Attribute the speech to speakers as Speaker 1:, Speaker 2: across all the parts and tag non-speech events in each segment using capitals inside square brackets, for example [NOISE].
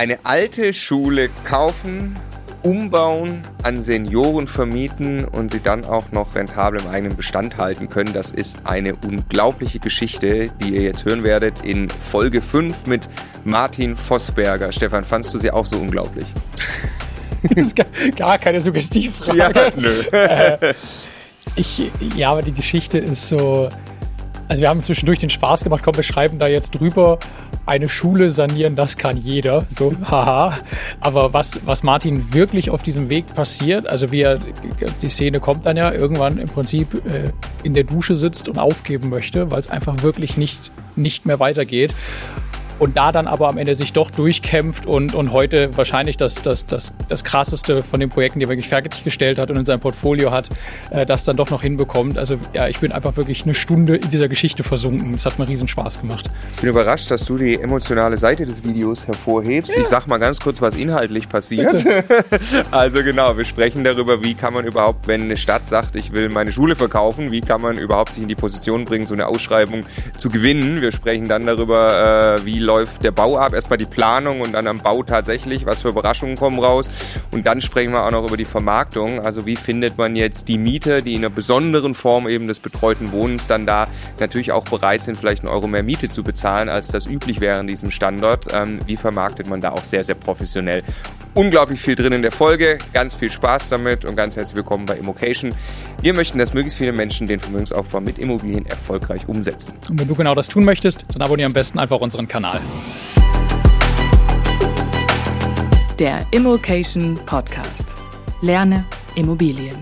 Speaker 1: Eine alte Schule kaufen, umbauen, an Senioren vermieten und sie dann auch noch rentabel im eigenen Bestand halten können. Das ist eine unglaubliche Geschichte, die ihr jetzt hören werdet in Folge 5 mit Martin Vossberger. Stefan, fandst du sie auch so unglaublich? [LAUGHS]
Speaker 2: das ist gar keine Suggestivfrage.
Speaker 1: Ja, nö. Äh,
Speaker 2: ich, ja, aber die Geschichte ist so. Also wir haben zwischendurch den Spaß gemacht, komm, wir schreiben da jetzt drüber, eine Schule sanieren, das kann jeder. So, [LAUGHS] haha. Aber was, was Martin wirklich auf diesem Weg passiert, also wie er, die Szene kommt dann ja irgendwann im Prinzip äh, in der Dusche sitzt und aufgeben möchte, weil es einfach wirklich nicht, nicht mehr weitergeht und da dann aber am Ende sich doch durchkämpft und, und heute wahrscheinlich das, das, das, das krasseste von den Projekten, die er wirklich fertiggestellt hat und in seinem Portfolio hat, äh, das dann doch noch hinbekommt. Also ja, ich bin einfach wirklich eine Stunde in dieser Geschichte versunken. Es hat mir riesen Spaß gemacht.
Speaker 1: Ich bin überrascht, dass du die emotionale Seite des Videos hervorhebst. Ja. Ich sag mal ganz kurz, was inhaltlich passiert. [LAUGHS] also genau, wir sprechen darüber, wie kann man überhaupt, wenn eine Stadt sagt, ich will meine Schule verkaufen, wie kann man überhaupt sich in die Position bringen, so eine Ausschreibung zu gewinnen. Wir sprechen dann darüber, äh, wie läuft der Bau ab, erstmal die Planung und dann am Bau tatsächlich, was für Überraschungen kommen raus. Und dann sprechen wir auch noch über die Vermarktung. Also wie findet man jetzt die Mieter, die in einer besonderen Form eben des betreuten Wohnens dann da natürlich auch bereit sind, vielleicht einen Euro mehr Miete zu bezahlen, als das üblich wäre in diesem Standort. Ähm, wie vermarktet man da auch sehr, sehr professionell. Unglaublich viel drin in der Folge, ganz viel Spaß damit und ganz herzlich willkommen bei Immocation. Wir möchten, dass möglichst viele Menschen den Vermögensaufbau mit Immobilien erfolgreich umsetzen.
Speaker 2: Und wenn du genau das tun möchtest, dann abonniere am besten einfach unseren Kanal.
Speaker 3: Der Immokation Podcast. Lerne Immobilien.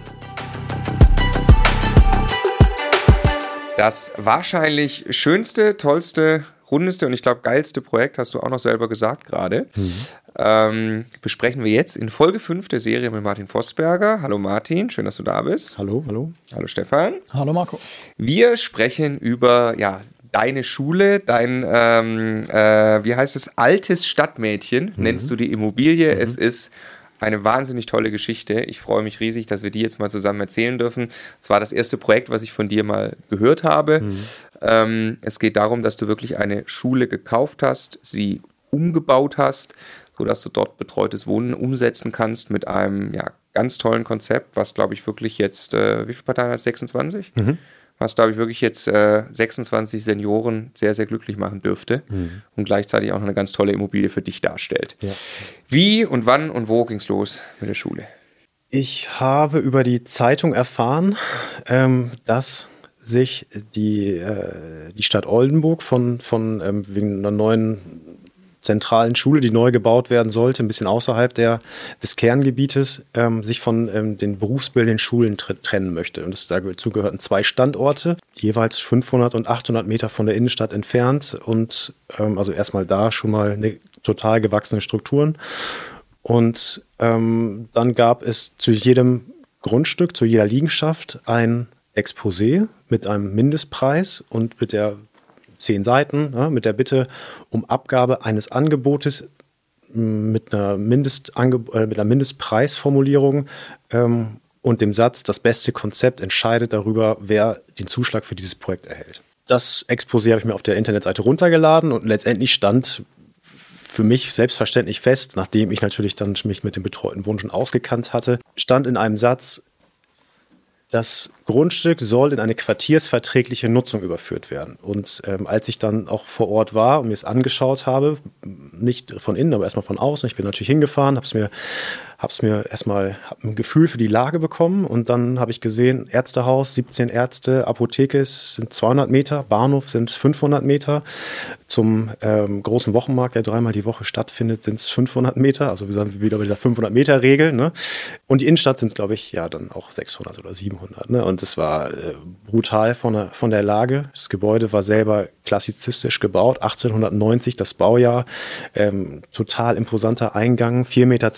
Speaker 1: Das wahrscheinlich schönste, tollste, rundeste und ich glaube geilste Projekt, hast du auch noch selber gesagt gerade, mhm. ähm, besprechen wir jetzt in Folge 5 der Serie mit Martin Vossberger. Hallo Martin, schön, dass du da bist.
Speaker 4: Hallo, hallo.
Speaker 1: Hallo Stefan.
Speaker 2: Hallo Marco.
Speaker 1: Wir sprechen über ja, deine Schule, dein, ähm, äh, wie heißt es, altes Stadtmädchen, mhm. nennst du die Immobilie. Mhm. Es ist eine wahnsinnig tolle Geschichte. Ich freue mich riesig, dass wir die jetzt mal zusammen erzählen dürfen. Es war das erste Projekt, was ich von dir mal gehört habe. Mhm. Ähm, es geht darum, dass du wirklich eine Schule gekauft hast, sie umgebaut hast, sodass du dort betreutes Wohnen umsetzen kannst mit einem ja, ganz tollen Konzept, was glaube ich wirklich jetzt, äh, wie viele Parteien hat 26? Mhm was, glaube ich, wirklich jetzt äh, 26 Senioren sehr, sehr glücklich machen dürfte mhm. und gleichzeitig auch noch eine ganz tolle Immobilie für dich darstellt. Ja. Wie und wann und wo ging es los mit der Schule?
Speaker 4: Ich habe über die Zeitung erfahren, ähm, dass sich die, äh, die Stadt Oldenburg von, von ähm, wegen einer neuen zentralen Schule, die neu gebaut werden sollte, ein bisschen außerhalb der, des Kerngebietes, ähm, sich von ähm, den berufsbildenden Schulen trennen möchte. Und das, dazu gehörten zwei Standorte, jeweils 500 und 800 Meter von der Innenstadt entfernt und ähm, also erstmal da schon mal eine total gewachsene Strukturen. Und ähm, dann gab es zu jedem Grundstück, zu jeder Liegenschaft ein Exposé mit einem Mindestpreis und mit der zehn Seiten ja, mit der Bitte um Abgabe eines Angebotes mit einer, Mindestange äh, mit einer Mindestpreisformulierung ähm, und dem Satz, das beste Konzept entscheidet darüber, wer den Zuschlag für dieses Projekt erhält. Das Exposé habe ich mir auf der Internetseite runtergeladen und letztendlich stand für mich selbstverständlich fest, nachdem ich natürlich dann mich mit dem betreuten Wohnen schon ausgekannt hatte, stand in einem Satz, das Grundstück soll in eine quartiersverträgliche Nutzung überführt werden. Und ähm, als ich dann auch vor Ort war und mir es angeschaut habe, nicht von innen, aber erstmal von außen, ich bin natürlich hingefahren, habe es mir habe es mir erstmal ein Gefühl für die Lage bekommen und dann habe ich gesehen, Ärztehaus, 17 Ärzte, Apotheke sind 200 Meter, Bahnhof sind 500 Meter. Zum ähm, großen Wochenmarkt, der dreimal die Woche stattfindet, sind es 500 Meter, also wieder bei dieser 500 Meter Regel. Ne? Und die Innenstadt sind es, glaube ich, ja dann auch 600 oder 700. Ne? Und es war äh, brutal von der, von der Lage. Das Gebäude war selber klassizistisch gebaut, 1890 das Baujahr, ähm, total imposanter Eingang, 4,20 Meter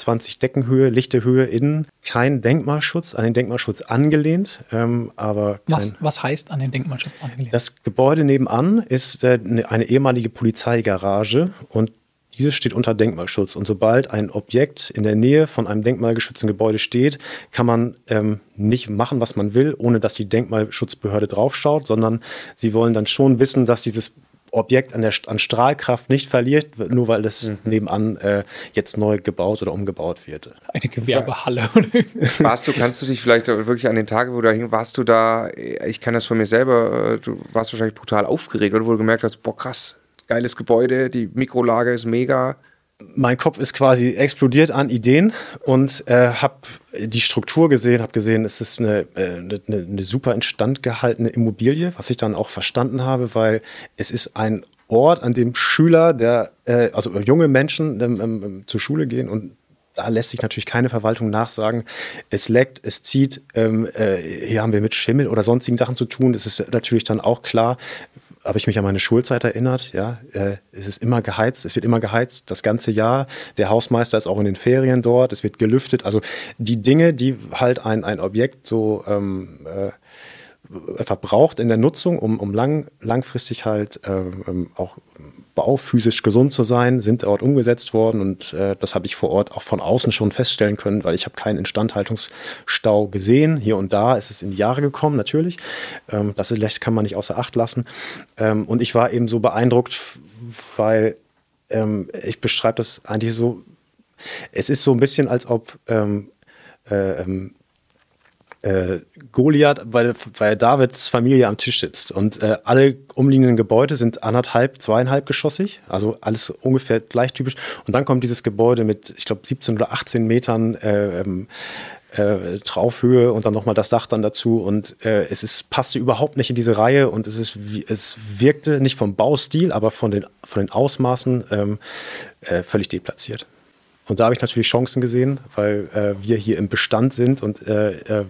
Speaker 4: Deckenhöhe Höhe, lichte Höhe innen. Kein Denkmalschutz, an den Denkmalschutz angelehnt, ähm, aber
Speaker 2: was, was heißt an den Denkmalschutz angelehnt?
Speaker 4: Das Gebäude nebenan ist äh, ne, eine ehemalige Polizeigarage und diese steht unter Denkmalschutz. Und sobald ein Objekt in der Nähe von einem denkmalgeschützten Gebäude steht, kann man ähm, nicht machen, was man will, ohne dass die Denkmalschutzbehörde draufschaut, sondern sie wollen dann schon wissen, dass dieses Objekt an, der, an Strahlkraft nicht verliert, nur weil es mhm. nebenan äh, jetzt neu gebaut oder umgebaut wird.
Speaker 2: Eine Gewerbehalle. [LAUGHS]
Speaker 1: warst du, kannst du dich vielleicht wirklich an den Tagen, wo du da hin warst du da, ich kann das von mir selber, äh, du warst wahrscheinlich brutal aufgeregt, oder wo du gemerkt hast, boah krass, geiles Gebäude, die Mikrolage ist mega
Speaker 4: mein Kopf ist quasi explodiert an Ideen und äh, habe die Struktur gesehen, habe gesehen, es ist eine, äh, eine, eine super instand gehaltene Immobilie, was ich dann auch verstanden habe, weil es ist ein Ort, an dem Schüler, der, äh, also junge Menschen ähm, ähm, zur Schule gehen und da lässt sich natürlich keine Verwaltung nachsagen. Es leckt, es zieht, ähm, äh, hier haben wir mit Schimmel oder sonstigen Sachen zu tun. Es ist natürlich dann auch klar, habe ich mich an meine Schulzeit erinnert. Ja, äh, es ist immer geheizt, es wird immer geheizt das ganze Jahr. Der Hausmeister ist auch in den Ferien dort, es wird gelüftet. Also die Dinge, die halt ein, ein Objekt so ähm, äh, verbraucht in der Nutzung, um, um lang, langfristig halt ähm, auch bauphysisch gesund zu sein, sind dort umgesetzt worden und äh, das habe ich vor Ort auch von außen schon feststellen können, weil ich habe keinen Instandhaltungsstau gesehen. Hier und da ist es in die Jahre gekommen, natürlich. Ähm, das kann man nicht außer Acht lassen. Ähm, und ich war eben so beeindruckt, weil ähm, ich beschreibe das eigentlich so, es ist so ein bisschen, als ob ähm, äh, ähm, äh, Goliath, weil, weil Davids Familie am Tisch sitzt. Und äh, alle umliegenden Gebäude sind anderthalb, zweieinhalb geschossig, also alles ungefähr gleich typisch. Und dann kommt dieses Gebäude mit, ich glaube, 17 oder 18 Metern äh, ähm, äh, Traufhöhe und dann nochmal das Dach dann dazu. Und äh, es ist, passte überhaupt nicht in diese Reihe und es, ist, es wirkte nicht vom Baustil, aber von den, von den Ausmaßen ähm, äh, völlig deplatziert. Und da habe ich natürlich Chancen gesehen, weil äh, wir hier im Bestand sind und äh, äh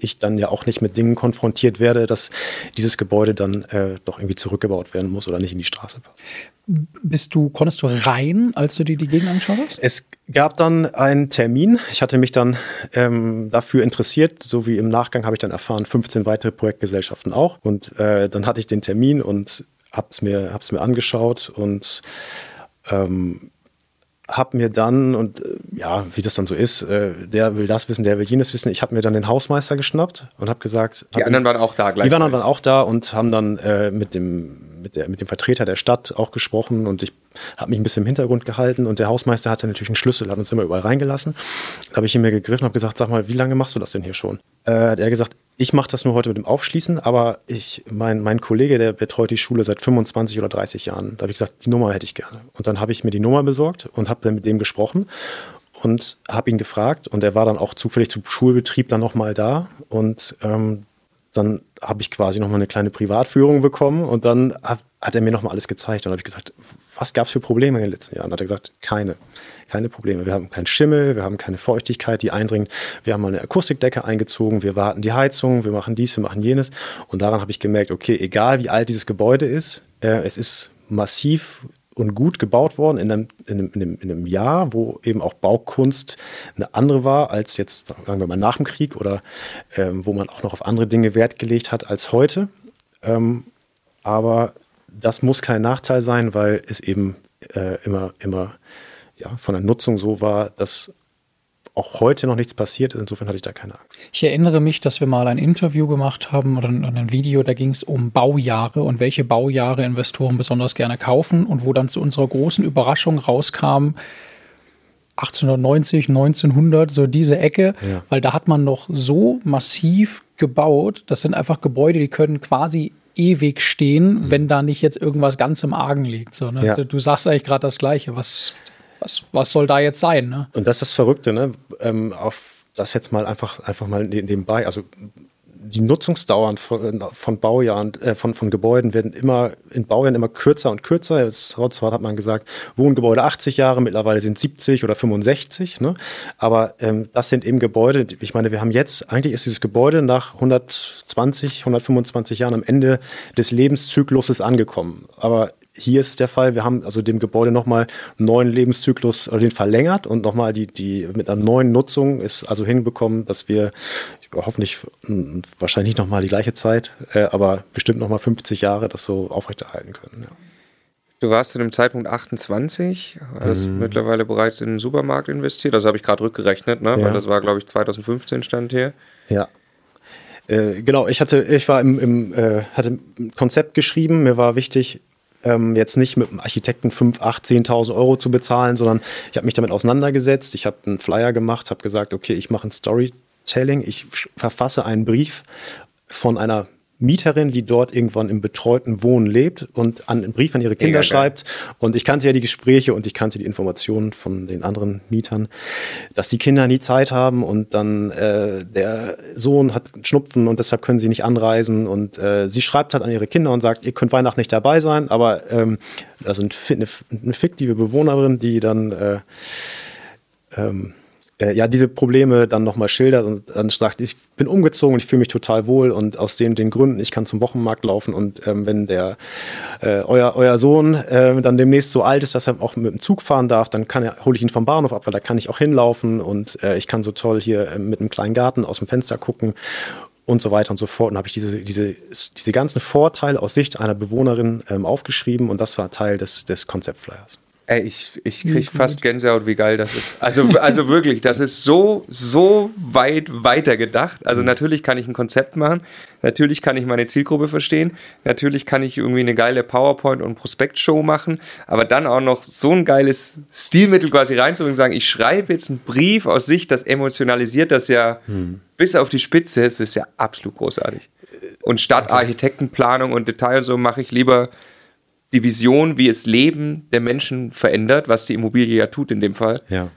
Speaker 4: ich dann ja auch nicht mit Dingen konfrontiert werde, dass dieses Gebäude dann äh, doch irgendwie zurückgebaut werden muss oder nicht in die Straße passt.
Speaker 2: Bist du, konntest du rein, als du dir die Gegend angeschaut hast?
Speaker 4: Es gab dann einen Termin. Ich hatte mich dann ähm, dafür interessiert, so wie im Nachgang habe ich dann erfahren, 15 weitere Projektgesellschaften auch. Und äh, dann hatte ich den Termin und habe es mir, hab's mir angeschaut und ähm, habe mir dann, und äh, ja, wie das dann so ist, äh, der will das wissen, der will jenes wissen. Ich habe mir dann den Hausmeister geschnappt und habe gesagt.
Speaker 1: Die anderen waren auch da
Speaker 4: gleich. Die waren dann auch da und haben dann äh, mit, dem, mit, der, mit dem Vertreter der Stadt auch gesprochen und ich habe mich ein bisschen im Hintergrund gehalten und der Hausmeister hatte natürlich einen Schlüssel, hat uns immer überall reingelassen. Da habe ich ihn mir gegriffen und habe gesagt, sag mal, wie lange machst du das denn hier schon? Äh, hat er gesagt, ich mache das nur heute mit dem Aufschließen, aber ich, mein, mein Kollege, der betreut die Schule seit 25 oder 30 Jahren. Da habe ich gesagt, die Nummer hätte ich gerne. Und dann habe ich mir die Nummer besorgt und habe dann mit dem gesprochen und habe ihn gefragt. Und er war dann auch zufällig zum Schulbetrieb dann nochmal da. Und ähm, dann habe ich quasi nochmal eine kleine Privatführung bekommen und dann hat, hat er mir nochmal alles gezeigt. Und dann habe ich gesagt, was gab es für Probleme in den letzten Jahren? Dann hat er gesagt, keine keine Probleme. Wir haben keinen Schimmel, wir haben keine Feuchtigkeit, die eindringt. Wir haben mal eine Akustikdecke eingezogen, wir warten die Heizung, wir machen dies, wir machen jenes. Und daran habe ich gemerkt, okay, egal wie alt dieses Gebäude ist, äh, es ist massiv und gut gebaut worden in einem, in, einem, in, einem, in einem Jahr, wo eben auch Baukunst eine andere war als jetzt, sagen wir mal, nach dem Krieg oder ähm, wo man auch noch auf andere Dinge Wert gelegt hat als heute. Ähm, aber das muss kein Nachteil sein, weil es eben äh, immer, immer ja, von der Nutzung so war, dass auch heute noch nichts passiert ist. Insofern hatte ich da keine Angst.
Speaker 2: Ich erinnere mich, dass wir mal ein Interview gemacht haben oder ein Video, da ging es um Baujahre und welche Baujahre Investoren besonders gerne kaufen und wo dann zu unserer großen Überraschung rauskam, 1890, 1900, so diese Ecke, ja. weil da hat man noch so massiv gebaut. Das sind einfach Gebäude, die können quasi ewig stehen, mhm. wenn da nicht jetzt irgendwas ganz im Argen liegt. So, ne? ja. du, du, sagst eigentlich gerade das Gleiche. Was was, was soll da jetzt sein? Ne?
Speaker 4: Und das ist das Verrückte, ne? Ähm, auf das jetzt mal einfach, einfach mal nebenbei. Also die Nutzungsdauern von, von Baujahren, äh, von, von Gebäuden werden immer in Baujahren immer kürzer und kürzer. zwar hat man gesagt, Wohngebäude 80 Jahre, mittlerweile sind 70 oder 65. Ne? Aber ähm, das sind eben Gebäude, ich meine, wir haben jetzt, eigentlich ist dieses Gebäude nach 120, 125 Jahren am Ende des Lebenszykluses angekommen. Aber hier ist es der Fall, wir haben also dem Gebäude nochmal einen neuen Lebenszyklus oder den verlängert und nochmal die, die mit einer neuen Nutzung ist also hinbekommen, dass wir hoffentlich wahrscheinlich nicht nochmal die gleiche Zeit, äh, aber bestimmt nochmal 50 Jahre das so aufrechterhalten können. Ja.
Speaker 1: Du warst zu dem Zeitpunkt 28, hast mhm. mittlerweile bereits in den Supermarkt investiert. Das habe ich gerade rückgerechnet, ne? Ja. weil das war, glaube ich, 2015 stand hier.
Speaker 4: Ja. Äh, genau, ich hatte, ich war im, im äh, hatte ein Konzept geschrieben. Mir war wichtig, ähm, jetzt nicht mit einem Architekten 5, 8, 10.000 Euro zu bezahlen, sondern ich habe mich damit auseinandergesetzt. Ich habe einen Flyer gemacht, habe gesagt, okay, ich mache ein Storytelling, ich verfasse einen Brief von einer Mieterin, die dort irgendwann im betreuten Wohnen lebt und einen Brief an ihre Kinder Mega schreibt. Geil. Und ich kannte ja die Gespräche und ich kannte die Informationen von den anderen Mietern, dass die Kinder nie Zeit haben und dann äh, der Sohn hat Schnupfen und deshalb können sie nicht anreisen. Und äh, sie schreibt halt an ihre Kinder und sagt, ihr könnt Weihnachten nicht dabei sein, aber ähm, also eine, eine fiktive Bewohnerin, die dann äh, ähm, äh, ja diese Probleme dann nochmal schildert und dann sagt, ich bin umgezogen und ich fühle mich total wohl und aus den, den Gründen, ich kann zum Wochenmarkt laufen und ähm, wenn der äh, euer, euer Sohn äh, dann demnächst so alt ist, dass er auch mit dem Zug fahren darf, dann kann er, hole ich ihn vom Bahnhof ab, weil da kann ich auch hinlaufen und äh, ich kann so toll hier äh, mit einem kleinen Garten aus dem Fenster gucken und so weiter und so fort. Und habe ich diese, diese, diese ganzen Vorteile aus Sicht einer Bewohnerin ähm, aufgeschrieben und das war Teil des, des Konzeptflyers.
Speaker 1: Ey, ich, ich krieg fast Gänsehaut, wie geil das ist. Also, also wirklich, das ist so, so weit weiter gedacht. Also mhm. natürlich kann ich ein Konzept machen, natürlich kann ich meine Zielgruppe verstehen, natürlich kann ich irgendwie eine geile PowerPoint- und Prospektshow machen, aber dann auch noch so ein geiles Stilmittel quasi reinzubringen und sagen, ich schreibe jetzt einen Brief aus Sicht, das emotionalisiert das ja hm. bis auf die Spitze, es ist ja absolut großartig. Und statt. Architektenplanung und Detail und so mache ich lieber die Vision, wie es Leben der Menschen verändert, was die Immobilie ja tut in dem Fall.
Speaker 4: Ja.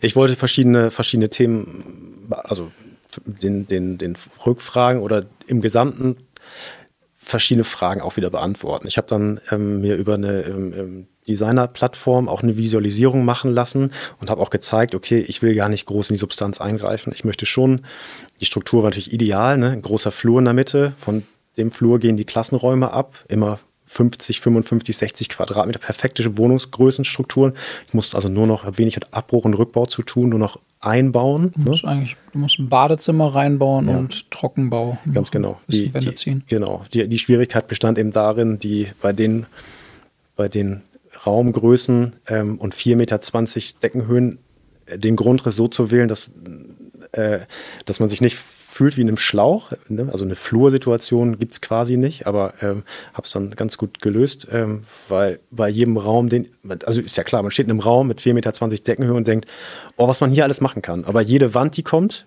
Speaker 4: Ich wollte verschiedene, verschiedene Themen, also den, den, den Rückfragen oder im Gesamten verschiedene Fragen auch wieder beantworten. Ich habe dann ähm, mir über eine ähm, ähm Designer-Plattform auch eine Visualisierung machen lassen und habe auch gezeigt, okay, ich will gar nicht groß in die Substanz eingreifen. Ich möchte schon, die Struktur war natürlich ideal, ne? ein großer Flur in der Mitte, von dem Flur gehen die Klassenräume ab, immer 50, 55, 60 Quadratmeter, perfekte Wohnungsgrößenstrukturen. Ich musste also nur noch wenig mit Abbruch und Rückbau zu tun, nur noch einbauen.
Speaker 2: Du musst, ne? eigentlich, du musst ein Badezimmer reinbauen ja. und Trockenbau.
Speaker 4: Ganz genau. Die, die, ziehen. Genau. Die, die Schwierigkeit bestand eben darin, die bei den, bei den Raumgrößen ähm, und 4,20 Meter Deckenhöhen äh, den Grundriss so zu wählen, dass, äh, dass man sich nicht fühlt wie in einem Schlauch. Ne? Also eine Flursituation gibt es quasi nicht, aber ähm, habe es dann ganz gut gelöst, ähm, weil bei jedem Raum, den, also ist ja klar, man steht in einem Raum mit 4,20 Meter Deckenhöhe und denkt, oh, was man hier alles machen kann. Aber jede Wand, die kommt,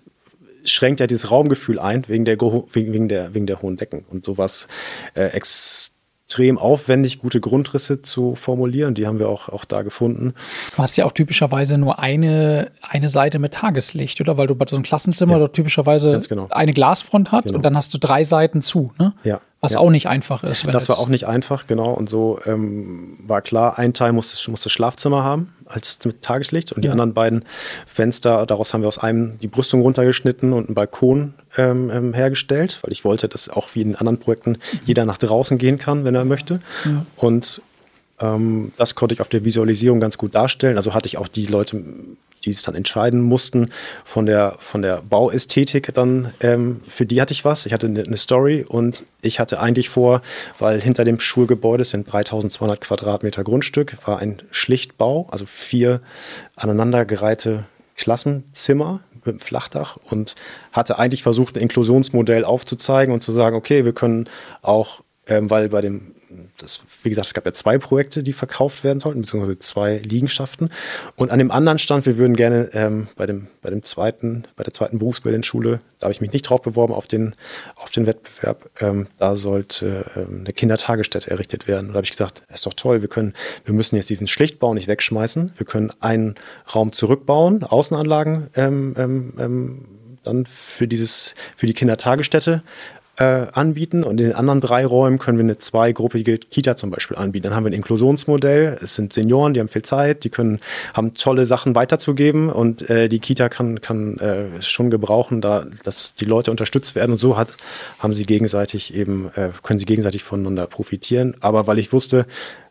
Speaker 4: schränkt ja dieses Raumgefühl ein, wegen der, wegen der, wegen der hohen Decken. Und sowas äh, extrem extrem aufwendig, gute Grundrisse zu formulieren. Die haben wir auch, auch da gefunden.
Speaker 2: Du hast ja auch typischerweise nur eine, eine Seite mit Tageslicht, oder? Weil du bei so einem Klassenzimmer ja, dort typischerweise genau. eine Glasfront hat genau. und dann hast du drei Seiten zu, ne?
Speaker 4: Ja.
Speaker 2: Was
Speaker 4: ja.
Speaker 2: auch nicht einfach ist.
Speaker 4: das war auch nicht einfach, genau. Und so ähm, war klar, ein Teil musste, musste Schlafzimmer haben als mit Tageslicht und die anderen beiden Fenster, daraus haben wir aus einem die Brüstung runtergeschnitten und einen Balkon ähm, ähm, hergestellt, weil ich wollte, dass auch wie in anderen Projekten mhm. jeder nach draußen gehen kann, wenn er möchte. Ja. Und ähm, das konnte ich auf der Visualisierung ganz gut darstellen. Also hatte ich auch die Leute die es dann entscheiden mussten von der, von der Bauästhetik dann, ähm, für die hatte ich was. Ich hatte eine, eine, Story und ich hatte eigentlich vor, weil hinter dem Schulgebäude sind 3200 Quadratmeter Grundstück, war ein Schlichtbau, also vier aneinandergereihte Klassenzimmer mit einem Flachdach und hatte eigentlich versucht, ein Inklusionsmodell aufzuzeigen und zu sagen, okay, wir können auch, ähm, weil bei dem das, wie gesagt, es gab ja zwei Projekte, die verkauft werden sollten, beziehungsweise zwei Liegenschaften. Und an dem anderen stand, wir würden gerne ähm, bei, dem, bei dem zweiten, bei der zweiten Berufsbildungsschule, da habe ich mich nicht drauf beworben auf den, auf den Wettbewerb, ähm, da sollte ähm, eine Kindertagesstätte errichtet werden. Und da habe ich gesagt, ist doch toll, wir können, wir müssen jetzt diesen Schlichtbau nicht wegschmeißen, wir können einen Raum zurückbauen, Außenanlagen ähm, ähm dann für dieses, für die Kindertagesstätte äh, anbieten und in den anderen drei Räumen können wir eine zweigruppige Kita zum Beispiel anbieten. Dann haben wir ein Inklusionsmodell. Es sind Senioren, die haben viel Zeit, die können haben tolle Sachen weiterzugeben und äh, die Kita kann kann äh, schon gebrauchen, da dass die Leute unterstützt werden und so hat haben sie gegenseitig eben äh, können sie gegenseitig voneinander profitieren. Aber weil ich wusste,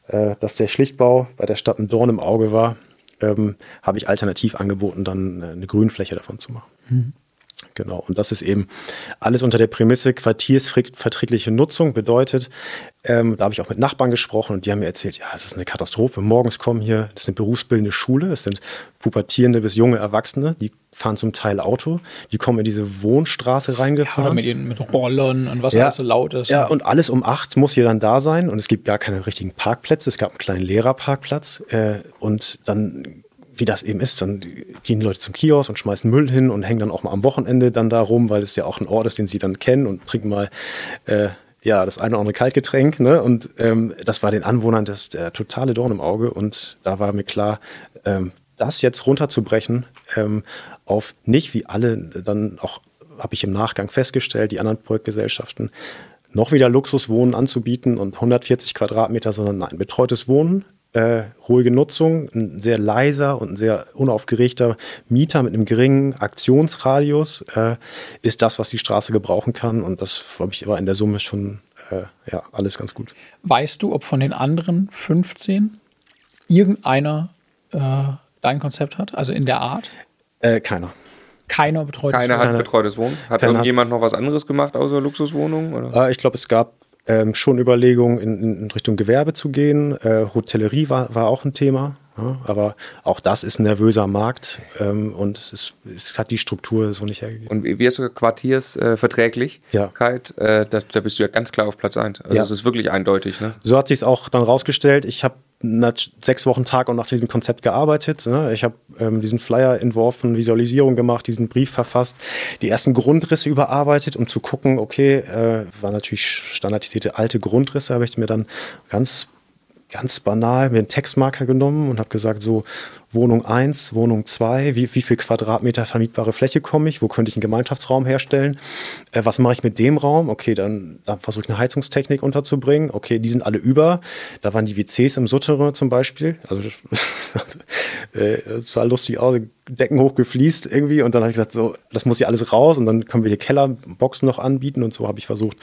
Speaker 4: äh, dass der Schlichtbau bei der Stadt ein Dorn im Auge war, ähm, habe ich alternativ angeboten, dann äh, eine Grünfläche davon zu machen. Mhm. Genau, und das ist eben alles unter der Prämisse quartiersverträgliche Nutzung bedeutet, ähm, da habe ich auch mit Nachbarn gesprochen und die haben mir erzählt, ja, es ist eine Katastrophe. Morgens kommen hier, das ist eine berufsbildende Schule, es sind pubertierende bis junge Erwachsene, die fahren zum Teil Auto, die kommen in diese Wohnstraße reingefahren. Ja,
Speaker 2: mit, ihren, mit Rollern und was
Speaker 4: ja,
Speaker 2: alles so laut ist.
Speaker 4: Ja, und alles um acht muss hier dann da sein und es gibt gar keine richtigen Parkplätze. Es gab einen kleinen Lehrerparkplatz äh, und dann wie das eben ist, dann gehen die Leute zum Kiosk und schmeißen Müll hin und hängen dann auch mal am Wochenende dann da rum, weil es ja auch ein Ort ist, den sie dann kennen und trinken mal äh, ja, das eine oder andere Kaltgetränk. Ne? Und ähm, das war den Anwohnern das der totale Dorn im Auge. Und da war mir klar, ähm, das jetzt runterzubrechen ähm, auf nicht wie alle, dann auch habe ich im Nachgang festgestellt, die anderen Projektgesellschaften, noch wieder Luxuswohnen anzubieten und 140 Quadratmeter, sondern nein, betreutes Wohnen äh, ruhige Nutzung, ein sehr leiser und ein sehr unaufgeregter Mieter mit einem geringen Aktionsradius äh, ist das, was die Straße gebrauchen kann. Und das, glaube ich, war in der Summe schon äh, ja, alles ganz gut.
Speaker 2: Weißt du, ob von den anderen 15 irgendeiner äh, dein Konzept hat? Also in der Art?
Speaker 4: Äh, keiner.
Speaker 2: Keiner betreutes
Speaker 1: Keiner hat betreutes Wohnen. Hat Keiner irgendjemand noch was anderes gemacht außer Luxuswohnungen?
Speaker 4: Äh, ich glaube, es gab ähm, schon Überlegungen in, in, Richtung Gewerbe zu gehen. Äh, Hotellerie war, war auch ein Thema. Ja, aber auch das ist ein nervöser Markt ähm, und es, es, hat die Struktur so nicht hergegeben.
Speaker 1: Und wie hast du Quartiersverträglichkeit?
Speaker 4: Ja.
Speaker 1: Äh, da, da, bist du ja ganz klar auf Platz 1. Also
Speaker 4: ja.
Speaker 1: das ist wirklich eindeutig. Ne?
Speaker 4: So hat sich es auch dann rausgestellt. Ich habe sechs Wochen Tag und nach diesem Konzept gearbeitet. Ne? Ich habe ähm, diesen Flyer entworfen, Visualisierung gemacht, diesen Brief verfasst, die ersten Grundrisse überarbeitet, um zu gucken, okay, äh, war natürlich standardisierte alte Grundrisse, habe ich mir dann ganz ganz banal mir einen Textmarker genommen und habe gesagt, so Wohnung 1, Wohnung 2, wie, wie viel Quadratmeter vermietbare Fläche komme ich, wo könnte ich einen Gemeinschaftsraum herstellen, äh, was mache ich mit dem Raum, okay, dann, dann versuche ich eine Heizungstechnik unterzubringen, okay, die sind alle über, da waren die WCs im Souterrain zum Beispiel, also [LAUGHS] äh, sah lustig aus, Decken hochgefliest irgendwie. Und dann habe ich gesagt, so, das muss hier alles raus. Und dann können wir hier Kellerboxen noch anbieten. Und so habe ich versucht,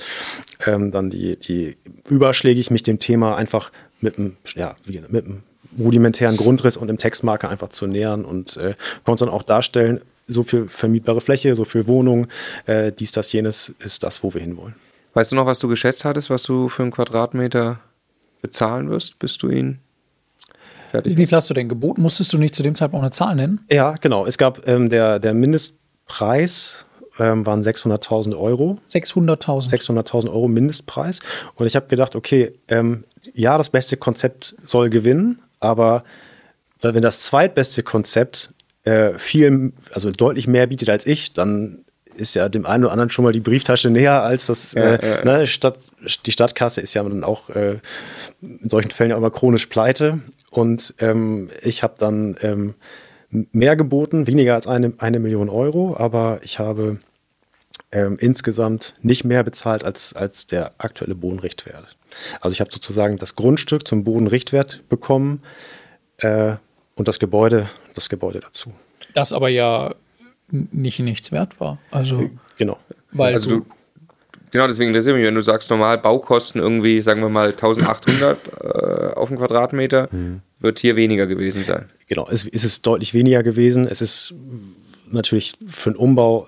Speaker 4: ähm, dann die, die überschlägig mich dem Thema einfach mit einem, ja, mit einem rudimentären Grundriss und im Textmarker einfach zu nähern und äh, konnte dann auch darstellen, so viel vermietbare Fläche, so viel Wohnung, äh, dies, das, jenes ist das, wo wir hinwollen.
Speaker 1: Weißt du noch, was du geschätzt hattest, was du für einen Quadratmeter bezahlen wirst, bis du ihn
Speaker 2: fertig Wie viel hast du denn geboten? Musstest du nicht zu dem Zeitpunkt auch eine Zahl nennen?
Speaker 4: Ja, genau. Es gab ähm, der, der Mindestpreis ähm, waren 600.000 Euro.
Speaker 2: 600.000.
Speaker 4: 600.000 Euro Mindestpreis. Und ich habe gedacht, okay, ähm, ja, das beste Konzept soll gewinnen, aber wenn das zweitbeste Konzept äh, viel, also deutlich mehr bietet als ich, dann ist ja dem einen oder anderen schon mal die Brieftasche näher als das. Ja, äh, ja. Ne, Stadt, die Stadtkasse ist ja dann auch äh, in solchen Fällen ja immer chronisch pleite. Und ähm, ich habe dann ähm, mehr geboten, weniger als eine, eine Million Euro, aber ich habe ähm, insgesamt nicht mehr bezahlt als, als der aktuelle Bodenrichtwert. Also ich habe sozusagen das Grundstück zum Bodenrichtwert bekommen äh, und das Gebäude, das Gebäude dazu.
Speaker 2: Das aber ja nicht nichts wert war. Also äh,
Speaker 4: genau.
Speaker 2: Weil
Speaker 1: also du, genau deswegen interessiert mich, wenn du sagst, normal Baukosten irgendwie, sagen wir mal 1800 äh, auf den Quadratmeter, mhm. wird hier weniger gewesen sein.
Speaker 4: Genau, es, es ist deutlich weniger gewesen. Es ist natürlich für den Umbau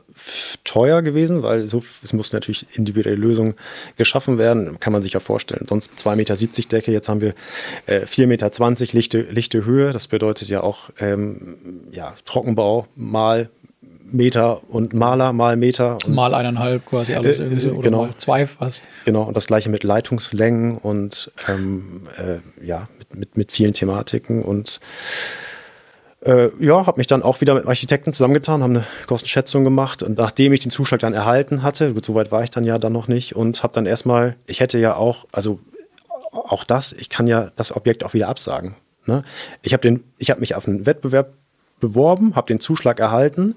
Speaker 4: teuer gewesen, weil so, es mussten natürlich individuelle Lösungen geschaffen werden. Kann man sich ja vorstellen. Sonst 2,70 Meter Decke, jetzt haben wir äh, 4,20 Meter lichte, lichte Höhe. Das bedeutet ja auch ähm, ja, Trockenbau mal Meter und Maler mal Meter. Und,
Speaker 2: mal eineinhalb quasi alles äh, irgendwie, oder
Speaker 4: genau,
Speaker 2: mal zwei fast.
Speaker 4: Genau, und das gleiche mit Leitungslängen und ähm, äh, ja, mit, mit, mit vielen Thematiken und äh, ja, habe mich dann auch wieder mit Architekten zusammengetan, haben eine Kostenschätzung gemacht und nachdem ich den Zuschlag dann erhalten hatte, gut, so weit war ich dann ja dann noch nicht und habe dann erstmal, ich hätte ja auch, also auch das, ich kann ja das Objekt auch wieder absagen. Ne? Ich habe den, ich habe mich auf einen Wettbewerb beworben, habe den Zuschlag erhalten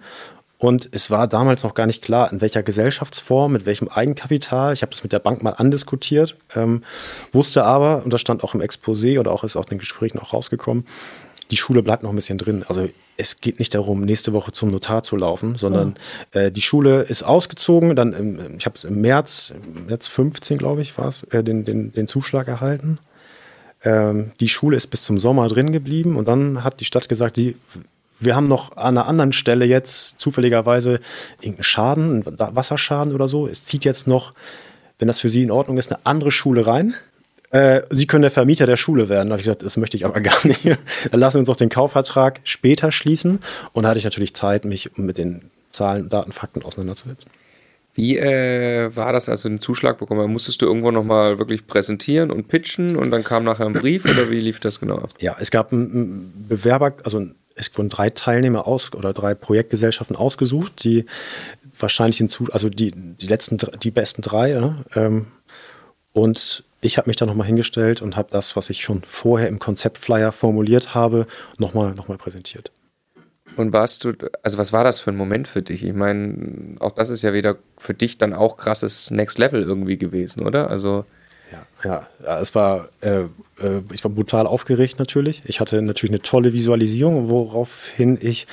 Speaker 4: und es war damals noch gar nicht klar, in welcher Gesellschaftsform, mit welchem Eigenkapital. Ich habe das mit der Bank mal andiskutiert, ähm, wusste aber, und das stand auch im Exposé oder auch ist auch in den Gesprächen auch rausgekommen, die Schule bleibt noch ein bisschen drin. Also es geht nicht darum, nächste Woche zum Notar zu laufen, sondern oh. äh, die Schule ist ausgezogen. Dann im, ich habe es im März, März 15, glaube ich, war es, äh, den, den, den Zuschlag erhalten. Ähm, die Schule ist bis zum Sommer drin geblieben und dann hat die Stadt gesagt, sie wir haben noch an einer anderen Stelle jetzt zufälligerweise irgendeinen Schaden, einen Wasserschaden oder so. Es zieht jetzt noch, wenn das für Sie in Ordnung ist, eine andere Schule rein. Äh, Sie können der Vermieter der Schule werden. Da habe ich gesagt, das möchte ich aber [LAUGHS] gar nicht. Dann lassen wir uns auch den Kaufvertrag später schließen. Und da hatte ich natürlich Zeit, mich mit den Zahlen, Daten, Fakten auseinanderzusetzen.
Speaker 1: Wie äh, war das, als du den Zuschlag bekommen hast? Musstest du irgendwo nochmal wirklich präsentieren und pitchen und dann kam nachher ein Brief oder wie lief das genau ab?
Speaker 4: Ja, es gab einen Bewerber, also es wurden drei Teilnehmer aus oder drei Projektgesellschaften ausgesucht, die wahrscheinlich hinzu, also die, die letzten, die besten drei. Ja, ähm, und ich habe mich da nochmal hingestellt und habe das, was ich schon vorher im Konzeptflyer formuliert habe, nochmal noch mal präsentiert.
Speaker 1: Und warst du, also was war das für ein Moment für dich? Ich meine, auch das ist ja wieder für dich dann auch krasses Next Level irgendwie gewesen, oder? Also.
Speaker 4: Ja, ja, ja es war, äh, äh, ich war brutal aufgeregt natürlich. Ich hatte natürlich eine tolle Visualisierung, woraufhin ich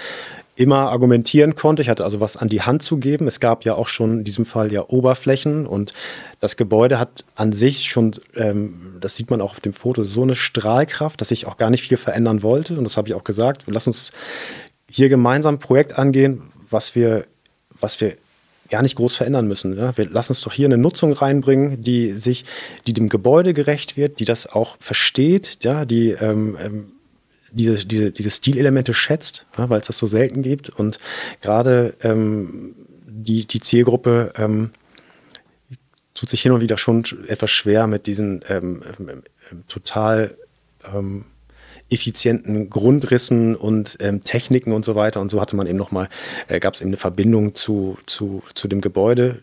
Speaker 4: immer argumentieren konnte. Ich hatte also was an die Hand zu geben. Es gab ja auch schon in diesem Fall ja Oberflächen und das Gebäude hat an sich schon, ähm, das sieht man auch auf dem Foto, so eine Strahlkraft, dass ich auch gar nicht viel verändern wollte. Und das habe ich auch gesagt. Lass uns hier gemeinsam ein Projekt angehen, was wir, was wir gar nicht groß verändern müssen. Ja? Wir lassen uns doch hier eine Nutzung reinbringen, die sich, die dem Gebäude gerecht wird, die das auch versteht, ja, die ähm, ähm, diese, diese, diese Stilelemente schätzt, ja, weil es das so selten gibt. Und gerade ähm, die, die Zielgruppe ähm, tut sich hin und wieder schon etwas schwer mit diesen ähm, ähm, total effizienten Grundrissen und ähm, Techniken und so weiter. Und so hatte man eben nochmal, äh, gab es eben eine Verbindung zu, zu, zu dem Gebäude.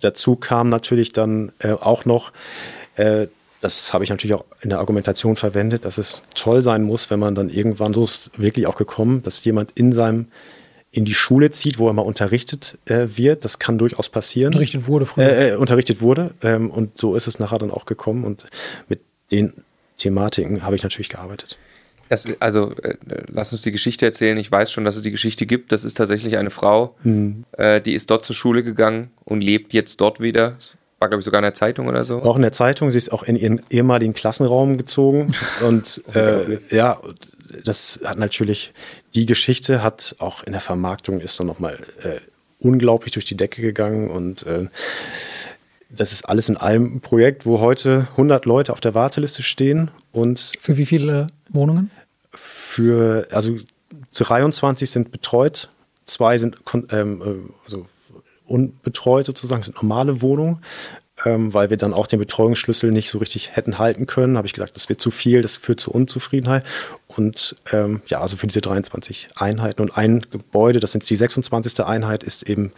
Speaker 4: Dazu kam natürlich dann äh, auch noch, äh, das habe ich natürlich auch in der Argumentation verwendet, dass es toll sein muss, wenn man dann irgendwann, so ist wirklich auch gekommen, dass jemand in seinem in die Schule zieht, wo er mal unterrichtet äh, wird. Das kann durchaus passieren.
Speaker 2: Unterrichtet wurde
Speaker 4: früher. Äh, äh, unterrichtet wurde. Ähm, und so ist es nachher dann auch gekommen. Und mit den Thematiken habe ich natürlich gearbeitet.
Speaker 1: Das, also, äh, lass uns die Geschichte erzählen. Ich weiß schon, dass es die Geschichte gibt. Das ist tatsächlich eine Frau, mhm. äh, die ist dort zur Schule gegangen und lebt jetzt dort wieder. Das war, glaube ich, sogar in der Zeitung oder so.
Speaker 4: Auch in der Zeitung. Sie ist auch in ihren ehemaligen Klassenraum gezogen. [LAUGHS] und äh, ja, das hat natürlich, die Geschichte hat auch in der Vermarktung ist dann nochmal äh, unglaublich durch die Decke gegangen und äh, das ist alles in allem ein Projekt, wo heute 100 Leute auf der Warteliste stehen und.
Speaker 2: Für wie viele Wohnungen?
Speaker 4: Für, also 23 sind betreut, zwei sind ähm, äh, also unbetreut sozusagen, sind normale Wohnungen ähm, weil wir dann auch den Betreuungsschlüssel nicht so richtig hätten halten können. Habe ich gesagt, das wird zu viel, das führt zu Unzufriedenheit. Und ähm, ja, also für diese 23 Einheiten und ein Gebäude, das sind die 26. Einheit, ist eben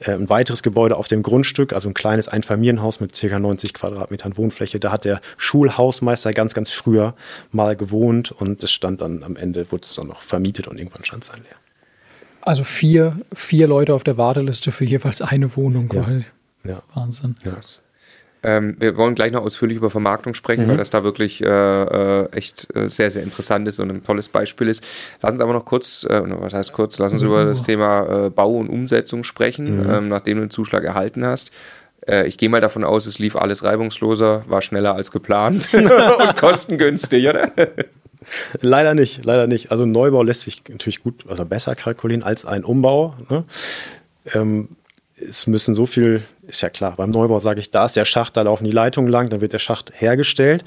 Speaker 4: äh, ein weiteres Gebäude auf dem Grundstück, also ein kleines Einfamilienhaus mit ca. 90 Quadratmetern Wohnfläche. Da hat der Schulhausmeister ganz, ganz früher mal gewohnt und es stand dann am Ende, wurde es dann noch vermietet und irgendwann stand es dann leer.
Speaker 2: Also vier, vier Leute auf der Warteliste für jeweils eine Wohnung.
Speaker 4: Ja. Ja.
Speaker 2: Wahnsinn.
Speaker 1: Ja. Ähm, wir wollen gleich noch ausführlich über Vermarktung sprechen, mhm. weil das da wirklich äh, äh, echt äh, sehr, sehr interessant ist und ein tolles Beispiel ist. Lass uns aber noch kurz, äh, was heißt kurz, lass uns mhm. über das Thema äh, Bau und Umsetzung sprechen, mhm. ähm, nachdem du den Zuschlag erhalten hast. Äh, ich gehe mal davon aus, es lief alles reibungsloser, war schneller als geplant [LAUGHS] und kostengünstig, oder?
Speaker 4: Leider nicht, leider nicht. Also ein Neubau lässt sich natürlich gut, also besser kalkulieren als ein Umbau. Ne? Ähm, es müssen so viel, ist ja klar, beim Neubau sage ich, da ist der Schacht, da laufen die Leitungen lang, dann wird der Schacht hergestellt.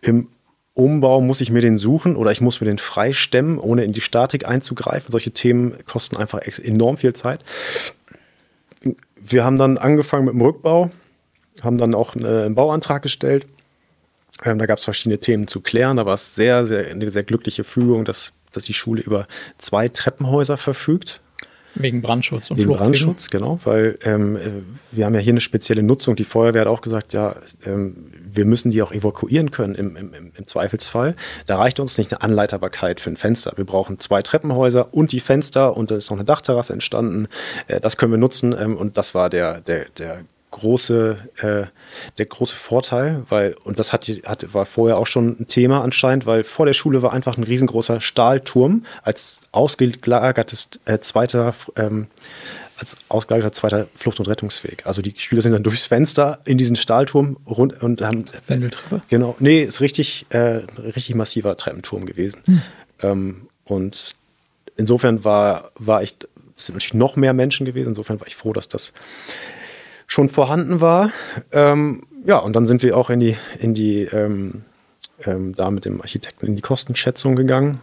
Speaker 4: Im Umbau muss ich mir den suchen oder ich muss mir den freistemmen, ohne in die Statik einzugreifen. Solche Themen kosten einfach enorm viel Zeit. Wir haben dann angefangen mit dem Rückbau, haben dann auch äh, einen Bauantrag gestellt. Ähm, da gab es verschiedene Themen zu klären. Da war es sehr, sehr, eine sehr glückliche Fügung, dass, dass die Schule über zwei Treppenhäuser verfügt.
Speaker 2: Wegen Brandschutz
Speaker 4: und Wegen Brandschutz, genau, weil ähm, äh, wir haben ja hier eine spezielle Nutzung. Die Feuerwehr hat auch gesagt, ja, ähm, wir müssen die auch evakuieren können im, im, im Zweifelsfall. Da reicht uns nicht eine Anleiterbarkeit für ein Fenster. Wir brauchen zwei Treppenhäuser und die Fenster und da ist noch eine Dachterrasse entstanden. Äh, das können wir nutzen ähm, und das war der, der, der große, äh, der große Vorteil, weil, und das hat, hat, war vorher auch schon ein Thema anscheinend, weil vor der Schule war einfach ein riesengroßer Stahlturm als ausgelagertes äh, zweiter, ähm, als ausgelagerter zweiter Flucht- und Rettungsweg. Also die Schüler sind dann durchs Fenster in diesen Stahlturm rund und haben.
Speaker 2: Wendeltreppe?
Speaker 4: Genau. Nee, ist richtig, äh, richtig massiver Treppenturm gewesen. Hm. Ähm, und insofern war, war ich, es sind natürlich noch mehr Menschen gewesen, insofern war ich froh, dass das schon vorhanden war. Ähm, ja, und dann sind wir auch in die, in die ähm, ähm, da mit dem Architekten in die Kostenschätzung gegangen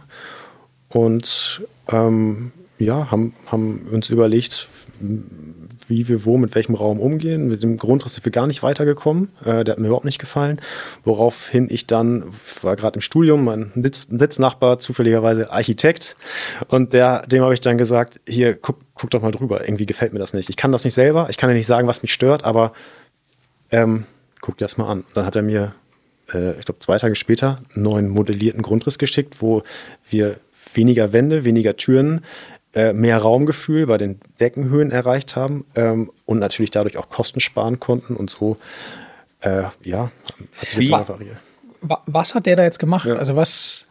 Speaker 4: und ähm, ja, haben, haben uns überlegt, wie wir wo mit welchem Raum umgehen. Mit dem Grundriss sind wir gar nicht weitergekommen. Äh, der hat mir überhaupt nicht gefallen. Woraufhin ich dann, war gerade im Studium, mein Sitz, Sitznachbar, zufälligerweise Architekt. Und der, dem habe ich dann gesagt, hier, guck, guck doch mal drüber. Irgendwie gefällt mir das nicht. Ich kann das nicht selber. Ich kann dir nicht sagen, was mich stört, aber ähm, guck dir das mal an. Dann hat er mir, äh, ich glaube, zwei Tage später einen neuen modellierten Grundriss geschickt, wo wir weniger Wände, weniger Türen, äh, mehr Raumgefühl bei den Deckenhöhen erreicht haben ähm, und natürlich dadurch auch Kosten sparen konnten und so, äh, ja,
Speaker 2: hat sich das variiert. Was hat der da jetzt gemacht? Ja. Also was,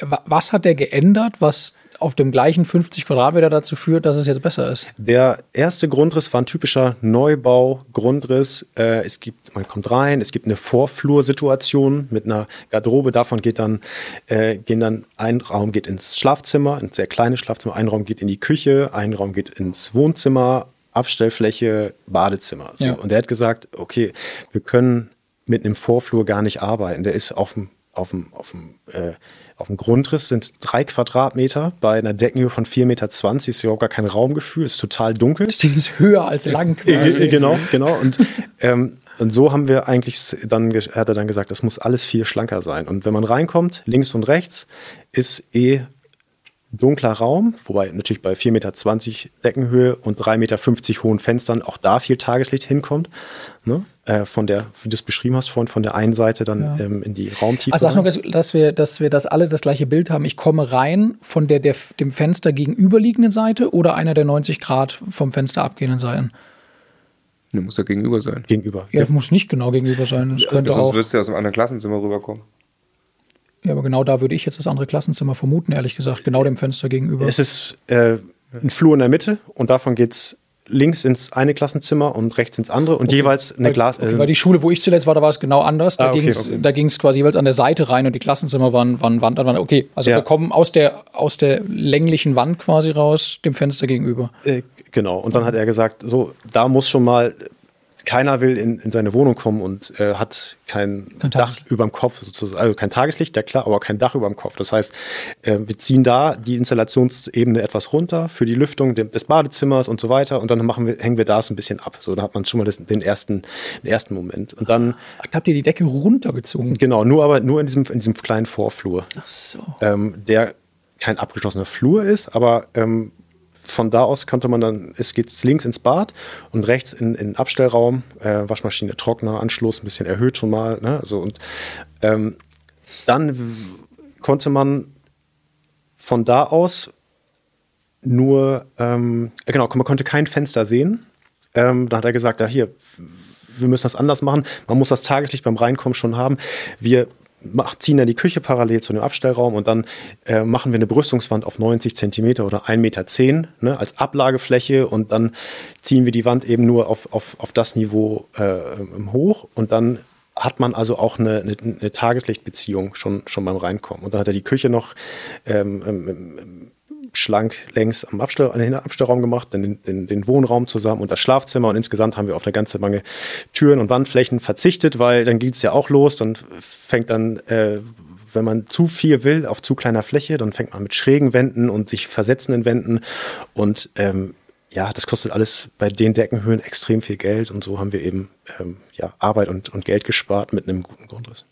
Speaker 2: was hat der geändert, was auf dem gleichen 50 Quadratmeter dazu führt, dass es jetzt besser ist?
Speaker 4: Der erste Grundriss war ein typischer Neubau-Grundriss. Äh, es gibt, man kommt rein, es gibt eine Vorflursituation mit einer Garderobe. Davon geht dann, äh, gehen dann ein Raum geht ins Schlafzimmer, ein sehr kleines Schlafzimmer, ein Raum geht in die Küche, ein Raum geht ins Wohnzimmer, Abstellfläche, Badezimmer. So. Ja. Und er hat gesagt, okay, wir können mit einem Vorflur gar nicht arbeiten. Der ist auf dem, auf dem, auf dem äh, auf dem Grundriss sind drei Quadratmeter bei einer Deckenhöhe von 4,20 Meter. Ist überhaupt gar kein Raumgefühl, ist total dunkel.
Speaker 2: Das Ding ist höher als lang.
Speaker 4: Quasi. Genau, genau. Und, ähm, und so haben wir eigentlich dann, hat er dann gesagt, das muss alles viel schlanker sein. Und wenn man reinkommt, links und rechts, ist eh dunkler Raum, wobei natürlich bei 4,20 Meter Deckenhöhe und 3,50 Meter hohen Fenstern auch da viel Tageslicht hinkommt. Ne? Äh, von der, wie du es beschrieben hast, vorhin von der einen Seite dann ja. ähm, in die Raumtiefe.
Speaker 2: Also sag nur, dass wir, dass wir das alle das gleiche Bild haben. Ich komme rein von der, der dem Fenster gegenüberliegenden Seite oder einer der 90 Grad vom Fenster abgehenden Seiten.
Speaker 1: Ne, muss ja gegenüber sein.
Speaker 4: Gegenüber.
Speaker 2: Ja, ja. muss nicht genau gegenüber sein. Das könnte
Speaker 1: sonst
Speaker 2: auch.
Speaker 1: würdest du ja aus einem anderen Klassenzimmer rüberkommen.
Speaker 2: Ja, aber genau da würde ich jetzt das andere Klassenzimmer vermuten, ehrlich gesagt. Genau dem Fenster gegenüber.
Speaker 4: Es ist äh, ein Flur in der Mitte und davon geht es links ins eine Klassenzimmer und rechts ins andere und okay. jeweils eine Glas.
Speaker 2: Okay, äh, weil die Schule, wo ich zuletzt war, da war es genau anders. Da ah, okay, ging es quasi jeweils an der Seite rein und die Klassenzimmer waren, waren Wand an Wand. Okay, also ja. wir kommen aus der, aus der länglichen Wand quasi raus, dem Fenster gegenüber.
Speaker 4: Äh, genau. Und dann hat er gesagt, so, da muss schon mal keiner will in, in seine Wohnung kommen und äh, hat kein, kein Dach über dem Kopf, sozusagen, also kein Tageslicht, ja klar, aber kein Dach über dem Kopf. Das heißt, äh, wir ziehen da die Installationsebene etwas runter für die Lüftung des Badezimmers und so weiter und dann machen wir, hängen wir das ein bisschen ab. So, da hat man schon mal das, den, ersten, den ersten Moment. Und dann.
Speaker 2: Habt ihr die Decke runtergezogen?
Speaker 4: Genau, nur aber nur in diesem, in diesem kleinen Vorflur.
Speaker 2: Ach so.
Speaker 4: Ähm, der kein abgeschlossener Flur ist, aber ähm, von da aus konnte man dann, es geht links ins Bad und rechts in, in den Abstellraum, äh, Waschmaschine, Trockner, Anschluss, ein bisschen erhöht schon mal. Ne? Also, und ähm, dann konnte man von da aus nur, ähm, genau, man konnte kein Fenster sehen. Ähm, da hat er gesagt, ja hier, wir müssen das anders machen. Man muss das Tageslicht beim Reinkommen schon haben. Wir ziehen dann die Küche parallel zu dem Abstellraum und dann äh, machen wir eine Brüstungswand auf 90 Zentimeter oder 1,10 Meter ne, als Ablagefläche und dann ziehen wir die Wand eben nur auf, auf, auf das Niveau äh, hoch und dann hat man also auch eine, eine, eine, Tageslichtbeziehung schon, schon beim Reinkommen. Und dann hat er die Küche noch ähm, ähm, schlank längs am Abstell, an den Abstellraum gemacht, dann den, den, den, Wohnraum zusammen und das Schlafzimmer. Und insgesamt haben wir auf eine ganze Menge Türen und Wandflächen verzichtet, weil dann geht es ja auch los, dann fängt dann, äh, wenn man zu viel will auf zu kleiner Fläche, dann fängt man mit schrägen Wänden und sich versetzenden Wänden. Und ähm, ja, das kostet alles bei den Deckenhöhen extrem viel Geld. Und so haben wir eben ähm, ja, Arbeit und, und Geld gespart mit einem guten Grundriss.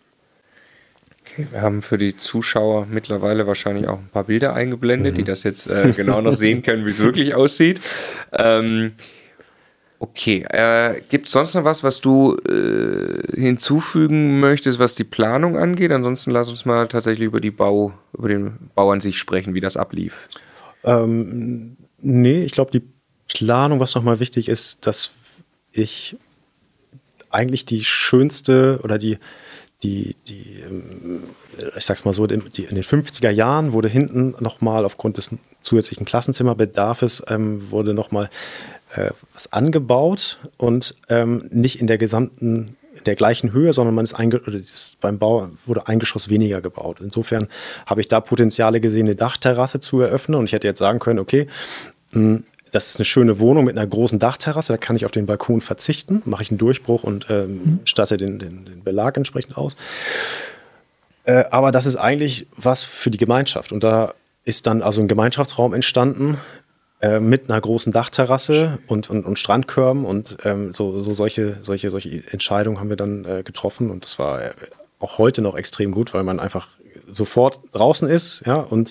Speaker 1: Wir haben für die Zuschauer mittlerweile wahrscheinlich auch ein paar Bilder eingeblendet, mhm. die das jetzt äh, genau noch sehen können, wie es wirklich aussieht. Ähm, okay, äh, gibt es sonst noch was, was du äh, hinzufügen möchtest, was die Planung angeht? Ansonsten lass uns mal tatsächlich über die Bau, über den Bau an sich sprechen, wie das ablief.
Speaker 4: Ähm, nee, ich glaube, die Planung, was nochmal wichtig ist, dass ich eigentlich die schönste oder die die, die, ähm, ich sag's mal so, in den 50er Jahren wurde hinten nochmal aufgrund des zusätzlichen Klassenzimmerbedarfes ähm, wurde nochmal äh, was angebaut und ähm, nicht in der gesamten der gleichen Höhe, sondern man ist, ist beim Bau wurde ein Geschoss weniger gebaut. Insofern habe ich da Potenziale gesehen, eine Dachterrasse zu eröffnen und ich hätte jetzt sagen können, okay, hm, das ist eine schöne Wohnung mit einer großen Dachterrasse, da kann ich auf den Balkon verzichten, mache ich einen Durchbruch und ähm, mhm. statte den, den, den, Belag entsprechend aus. Äh, aber das ist eigentlich was für die Gemeinschaft. Und da ist dann also ein Gemeinschaftsraum entstanden äh, mit einer großen Dachterrasse und, und, und Strandkörben und ähm, so, so solche, solche, solche Entscheidungen haben wir dann äh, getroffen und das war äh, auch heute noch extrem gut, weil man einfach sofort draußen ist, ja, und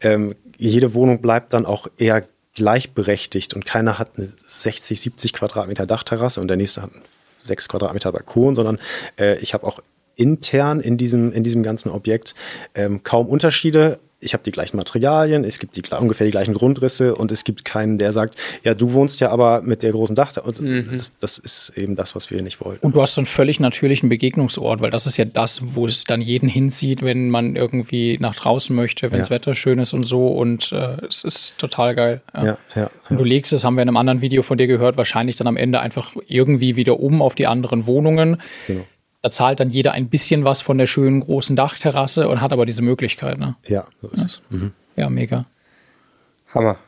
Speaker 4: ähm, jede Wohnung bleibt dann auch eher gleichberechtigt und keiner hat eine 60, 70 Quadratmeter Dachterrasse und der nächste hat 6 Quadratmeter Balkon, sondern äh, ich habe auch intern in diesem, in diesem ganzen Objekt ähm, kaum Unterschiede, ich habe die gleichen Materialien, es gibt die, ungefähr die gleichen Grundrisse und es gibt keinen, der sagt, ja, du wohnst ja aber mit der großen Dach. Und mhm. das, das, ist eben das, was wir nicht wollen.
Speaker 2: Und du hast so einen völlig natürlichen Begegnungsort, weil das ist ja das, wo es dann jeden hinzieht, wenn man irgendwie nach draußen möchte, wenn das Wetter schön ist und so. Und äh, es ist total geil. Ja. Ja, ja, und du legst es, haben wir in einem anderen Video von dir gehört, wahrscheinlich dann am Ende einfach irgendwie wieder um auf die anderen Wohnungen. Genau. Da zahlt dann jeder ein bisschen was von der schönen großen Dachterrasse und hat aber diese Möglichkeit. Ne?
Speaker 4: Ja, so ist ja. es. Mhm.
Speaker 2: Ja, mega.
Speaker 1: Hammer.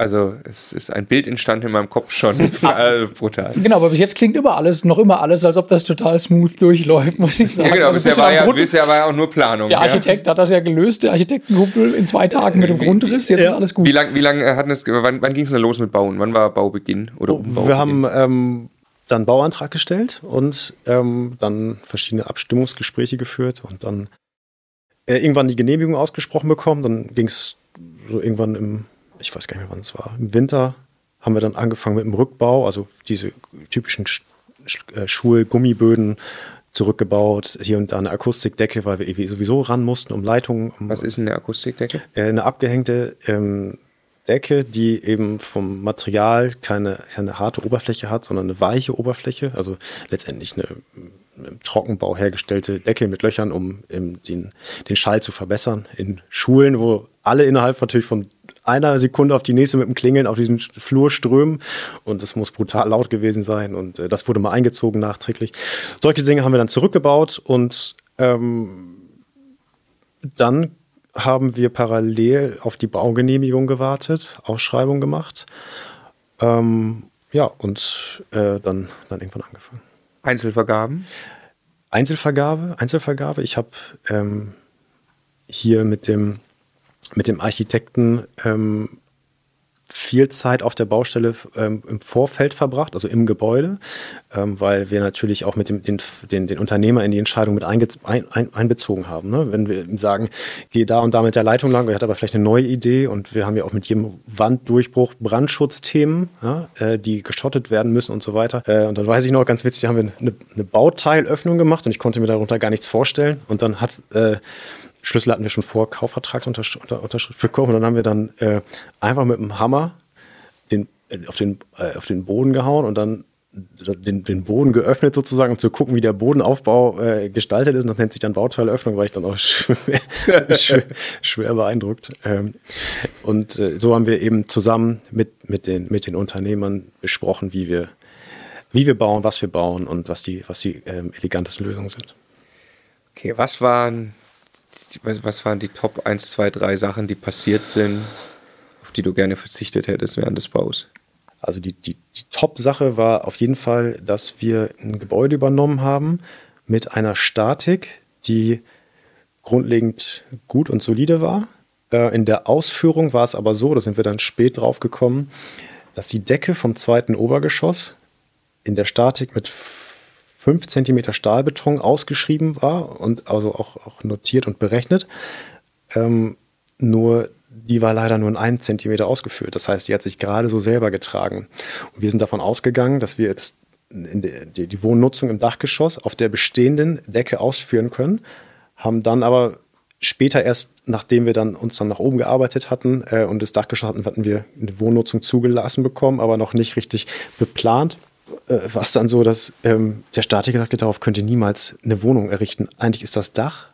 Speaker 1: Also es ist ein Bild entstanden in meinem Kopf schon. [LAUGHS] äh,
Speaker 2: brutal. Genau, aber bis jetzt klingt immer alles, noch immer alles, als ob das total smooth durchläuft, muss ich sagen. Ja,
Speaker 1: genau, also bisher, war ja, bisher war ja auch nur Planung.
Speaker 2: Der Architekt ja. hat das ja gelöst, der Architektenkumpel in zwei Tagen mit dem Grundriss, jetzt ja. ist alles gut.
Speaker 1: Wie lange wie lang hat es, wann, wann ging es denn los mit Bauen? Wann war Baubeginn oder
Speaker 4: Umbau? Wir haben ähm, dann Bauantrag gestellt und ähm, dann verschiedene Abstimmungsgespräche geführt und dann äh, irgendwann die Genehmigung ausgesprochen bekommen. Dann ging es so irgendwann im, ich weiß gar nicht mehr, wann es war, im Winter haben wir dann angefangen mit dem Rückbau, also diese typischen Sch äh, Schulgummiböden zurückgebaut, hier und da eine Akustikdecke, weil wir sowieso ran mussten, um Leitungen. Um,
Speaker 1: Was ist eine Akustikdecke?
Speaker 4: Äh, eine abgehängte ähm, Decke, die eben vom Material keine, keine harte Oberfläche hat, sondern eine weiche Oberfläche, also letztendlich eine, im Trockenbau hergestellte Decke mit Löchern, um den, den Schall zu verbessern. In Schulen, wo alle innerhalb natürlich von einer Sekunde auf die nächste mit dem Klingeln auf diesem Flur strömen und das muss brutal laut gewesen sein und äh, das wurde mal eingezogen nachträglich. Solche Dinge haben wir dann zurückgebaut und ähm, dann haben wir parallel auf die Baugenehmigung gewartet, Ausschreibung gemacht. Ähm, ja, und äh, dann, dann irgendwann angefangen.
Speaker 1: Einzelvergaben?
Speaker 4: Einzelvergabe, Einzelvergabe. Ich habe ähm, hier mit dem, mit dem Architekten ähm, viel Zeit auf der Baustelle ähm, im Vorfeld verbracht, also im Gebäude, ähm, weil wir natürlich auch mit dem, den, den, den Unternehmer in die Entscheidung mit ein, ein, einbezogen haben. Ne? Wenn wir ihm sagen, geh da und da mit der Leitung lang, er hat aber vielleicht eine neue Idee und wir haben ja auch mit jedem Wanddurchbruch Brandschutzthemen, ja, äh, die geschottet werden müssen und so weiter. Äh, und dann weiß ich noch, ganz witzig, haben wir eine, eine Bauteilöffnung gemacht und ich konnte mir darunter gar nichts vorstellen. Und dann hat äh, Schlüssel hatten wir schon vor Kaufvertragsunterschrift bekommen und dann haben wir dann äh, einfach mit dem Hammer den, äh, auf, den, äh, auf den Boden gehauen und dann den, den Boden geöffnet sozusagen, um zu gucken, wie der Bodenaufbau äh, gestaltet ist. Und das nennt sich dann Bauteilöffnung, weil ich dann auch [LAUGHS] schwer, schwer, schwer beeindruckt. Ähm, und äh, so haben wir eben zusammen mit, mit, den, mit den Unternehmern besprochen, wie wir, wie wir bauen, was wir bauen und was die, was die ähm, elegantesten Lösungen sind.
Speaker 1: Okay, was waren was waren die Top 1, 2, 3 Sachen, die passiert sind, auf die du gerne verzichtet hättest während des Baus?
Speaker 4: Also die, die, die Top-Sache war auf jeden Fall, dass wir ein Gebäude übernommen haben mit einer Statik, die grundlegend gut und solide war. Äh, in der Ausführung war es aber so, da sind wir dann spät drauf gekommen, dass die Decke vom zweiten Obergeschoss in der Statik mit 5 cm Stahlbeton ausgeschrieben war und also auch, auch notiert und berechnet. Ähm, nur die war leider nur in einem Zentimeter ausgeführt. Das heißt, die hat sich gerade so selber getragen. Und wir sind davon ausgegangen, dass wir das, die, die Wohnnutzung im Dachgeschoss auf der bestehenden Decke ausführen können, haben dann aber später erst, nachdem wir dann uns dann nach oben gearbeitet hatten äh, und das Dachgeschoss hatten, hatten wir eine Wohnnutzung zugelassen bekommen, aber noch nicht richtig beplant war es dann so, dass ähm, der Statiker sagte, darauf könnte niemals eine Wohnung errichten. Eigentlich ist das Dach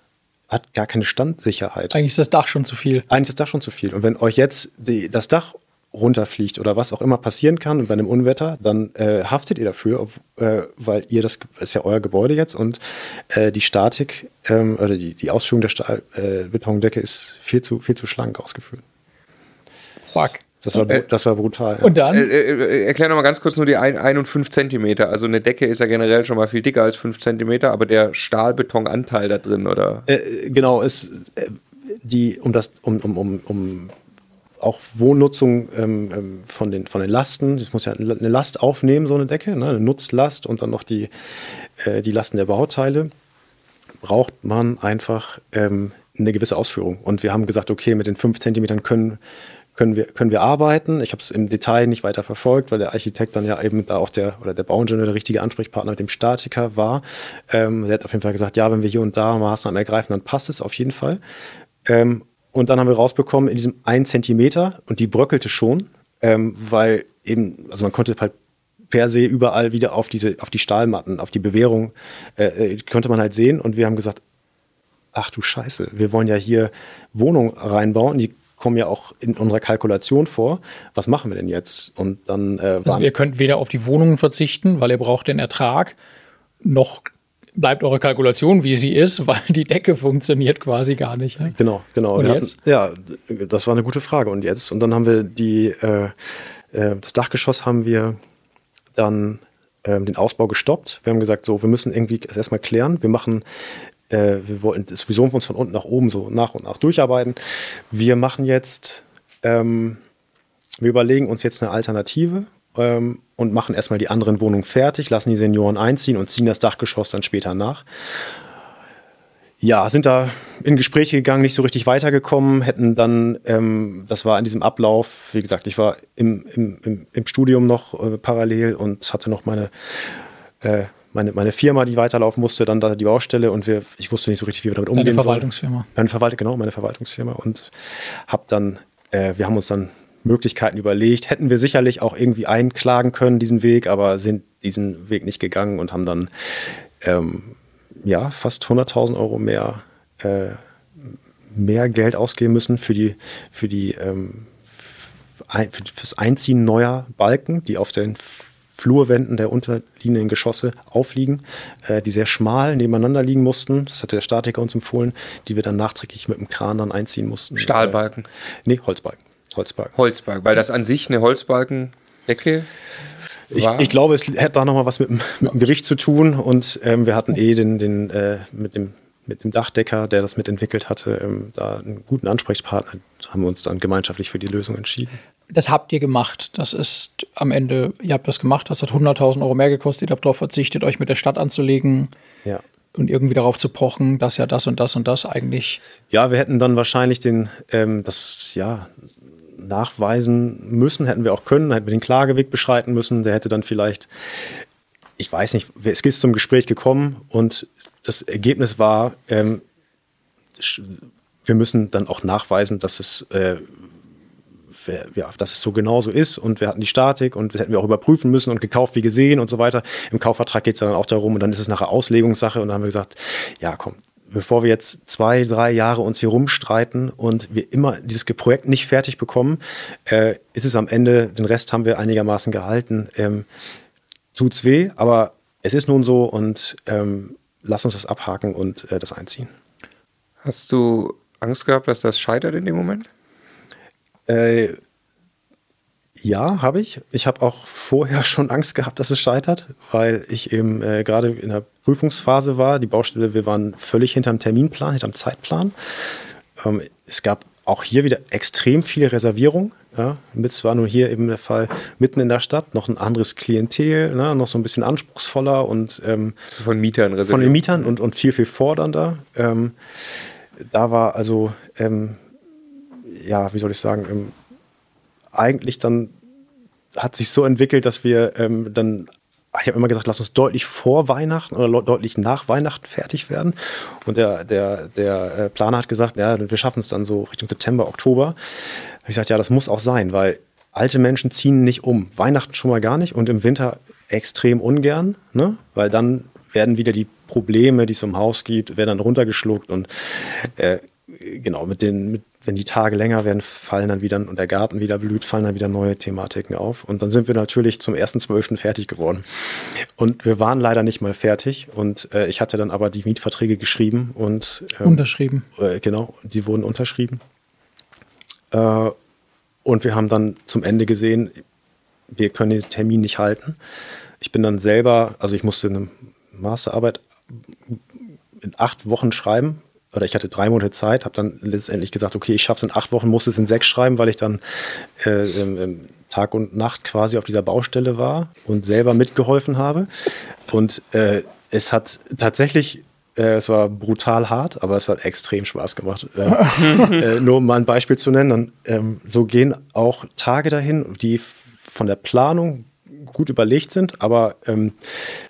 Speaker 4: hat gar keine Standsicherheit.
Speaker 2: Eigentlich ist das Dach schon zu viel.
Speaker 4: Eigentlich ist das Dach schon zu viel. Und wenn euch jetzt die, das Dach runterfliegt oder was auch immer passieren kann bei einem Unwetter, dann äh, haftet ihr dafür, ob, äh, weil ihr das ist ja euer Gebäude jetzt und äh, die Statik ähm, oder die, die Ausführung der Stahlbetondecke äh, ist viel zu, viel zu schlank ausgeführt.
Speaker 2: Fuck.
Speaker 4: Das war, äh, das war brutal.
Speaker 2: Und dann?
Speaker 1: Äh, äh, erklär noch mal ganz kurz nur die 1 und 5 Zentimeter. Also eine Decke ist ja generell schon mal viel dicker als 5 Zentimeter, aber der Stahlbetonanteil da drin, oder?
Speaker 4: Äh, genau, ist die, um das, um, um, um, um auch Wohnnutzung ähm, ähm, von, den, von den Lasten. Es muss ja eine Last aufnehmen, so eine Decke, ne? eine Nutzlast und dann noch die, äh, die Lasten der Bauteile. Braucht man einfach ähm, eine gewisse Ausführung. Und wir haben gesagt, okay, mit den 5 Zentimetern können, können, wir, können wir arbeiten. Ich habe es im Detail nicht weiter verfolgt, weil der Architekt dann ja eben da auch der oder der Bauingenieur der richtige Ansprechpartner mit dem Statiker war. Ähm, der hat auf jeden Fall gesagt, ja, wenn wir hier und da Maßnahmen ergreifen, dann passt es auf jeden Fall. Ähm, und dann haben wir rausbekommen, in diesem 1 Zentimeter, und die bröckelte schon, ähm, weil eben, also man konnte halt per se überall wieder auf diese, auf die Stahlmatten, auf die Bewährung, äh, äh, konnte man halt sehen. Und wir haben gesagt, ach du Scheiße, wir wollen ja hier Wohnungen reinbauen, die kommen ja auch in unserer Kalkulation vor. Was machen wir denn jetzt? Und dann
Speaker 2: äh, also ihr könnt weder auf die Wohnungen verzichten, weil ihr braucht den Ertrag, noch bleibt eure Kalkulation, wie sie ist, [LAUGHS] weil die Decke funktioniert quasi gar nicht.
Speaker 4: Ne? Genau, genau.
Speaker 2: Und jetzt?
Speaker 4: Hatten, ja, das war eine gute Frage. Und jetzt? Und dann haben wir die, äh, äh, das Dachgeschoss haben wir dann äh, den Ausbau gestoppt. Wir haben gesagt, so, wir müssen irgendwie das erstmal klären. Wir machen äh, wir wollten sowieso uns von unten nach oben so nach und nach durcharbeiten. Wir machen jetzt, ähm, wir überlegen uns jetzt eine Alternative ähm, und machen erstmal die anderen Wohnungen fertig, lassen die Senioren einziehen und ziehen das Dachgeschoss dann später nach. Ja, sind da in Gespräche gegangen, nicht so richtig weitergekommen, hätten dann, ähm, das war in diesem Ablauf, wie gesagt, ich war im, im, im, im Studium noch äh, parallel und hatte noch meine, äh, meine, meine Firma, die weiterlaufen musste, dann da die Baustelle und wir, ich wusste nicht so richtig, wie wir damit umgehen
Speaker 2: Deine Verwaltungsfirma.
Speaker 4: Sollen. Meine Verwaltung, genau, meine Verwaltungsfirma und hab dann, äh, wir haben uns dann Möglichkeiten überlegt. Hätten wir sicherlich auch irgendwie einklagen können, diesen Weg, aber sind diesen Weg nicht gegangen und haben dann ähm, ja, fast 100.000 Euro mehr, äh, mehr Geld ausgeben müssen für die, für die ähm, für das Einziehen neuer Balken, die auf den Flurwänden der unterliegenden Geschosse aufliegen, äh, die sehr schmal nebeneinander liegen mussten. Das hatte der Statiker uns empfohlen, die wir dann nachträglich mit dem Kran dann einziehen mussten.
Speaker 1: Stahlbalken?
Speaker 4: Äh, nee, Holzbalken. Holzbalken.
Speaker 1: Holzbalken, weil das an sich eine Holzbalkendecke
Speaker 4: ich, ich, glaube, es hätte da nochmal was mit, mit, dem Gericht zu tun und ähm, wir hatten eh den, den äh, mit, dem, mit dem Dachdecker, der das mitentwickelt hatte, ähm, da einen guten Ansprechpartner, haben wir uns dann gemeinschaftlich für die Lösung entschieden.
Speaker 2: Das habt ihr gemacht. Das ist am Ende, ihr habt das gemacht, das hat 100.000 Euro mehr gekostet, ihr habt darauf verzichtet, euch mit der Stadt anzulegen.
Speaker 4: Ja
Speaker 2: und irgendwie darauf zu pochen, dass ja das und das und das eigentlich.
Speaker 4: Ja, wir hätten dann wahrscheinlich den, ähm, das, ja, nachweisen müssen, hätten wir auch können, hätten wir den Klageweg beschreiten müssen, der hätte dann vielleicht, ich weiß nicht, es ist zum Gespräch gekommen und das Ergebnis war, ähm, wir müssen dann auch nachweisen, dass es, äh, ja, dass es so genau so ist und wir hatten die Statik und das hätten wir auch überprüfen müssen und gekauft wie gesehen und so weiter. Im Kaufvertrag geht es dann auch darum und dann ist es nachher Auslegungssache und dann haben wir gesagt, ja komm, bevor wir jetzt zwei, drei Jahre uns hier rumstreiten und wir immer dieses Projekt nicht fertig bekommen, äh, ist es am Ende, den Rest haben wir einigermaßen gehalten. Ähm, tut's weh, aber es ist nun so und ähm, lass uns das abhaken und äh, das einziehen.
Speaker 1: Hast du Angst gehabt, dass das scheitert in dem Moment?
Speaker 4: Äh, ja, habe ich. Ich habe auch vorher [LAUGHS] schon Angst gehabt, dass es scheitert, weil ich eben äh, gerade in der Prüfungsphase war. Die Baustelle, wir waren völlig hinterm Terminplan, hinterm Zeitplan. Ähm, es gab auch hier wieder extrem viele Reservierungen. Ja, mit zwar nur hier eben der Fall mitten in der Stadt, noch ein anderes Klientel, ne, noch so ein bisschen anspruchsvoller und ähm,
Speaker 1: also von Mietern
Speaker 4: reserviert. Von den Mietern und, und viel, viel fordernder. Ähm, da war also, ähm, ja, wie soll ich sagen, ähm, eigentlich dann hat sich so entwickelt, dass wir ähm, dann ich habe immer gesagt, lass uns deutlich vor Weihnachten oder deutlich nach Weihnachten fertig werden. Und der, der, der äh, Planer hat gesagt, ja, wir schaffen es dann so Richtung September, Oktober. Ich gesagt, ja, das muss auch sein, weil alte Menschen ziehen nicht um. Weihnachten schon mal gar nicht und im Winter extrem ungern, ne? weil dann werden wieder die Probleme, die es im Haus gibt, werden dann runtergeschluckt und äh, genau, mit den, mit wenn die Tage länger werden, fallen dann wieder und der Garten wieder blüht, fallen dann wieder neue Thematiken auf. Und dann sind wir natürlich zum 1.12. fertig geworden. Und wir waren leider nicht mal fertig. Und äh, ich hatte dann aber die Mietverträge geschrieben und
Speaker 2: ähm, unterschrieben.
Speaker 4: Äh, genau, die wurden unterschrieben. Äh, und wir haben dann zum Ende gesehen, wir können den Termin nicht halten. Ich bin dann selber, also ich musste eine Masterarbeit in acht Wochen schreiben oder ich hatte drei Monate Zeit, habe dann letztendlich gesagt, okay, ich schaffe es in acht Wochen, muss es in sechs schreiben, weil ich dann äh, ähm, Tag und Nacht quasi auf dieser Baustelle war und selber mitgeholfen habe. Und äh, es hat tatsächlich äh, es war brutal hart, aber es hat extrem Spaß gemacht. Äh, [LAUGHS] äh, nur um mal ein Beispiel zu nennen, dann, ähm, so gehen auch Tage dahin, die von der Planung gut überlegt sind, aber ähm,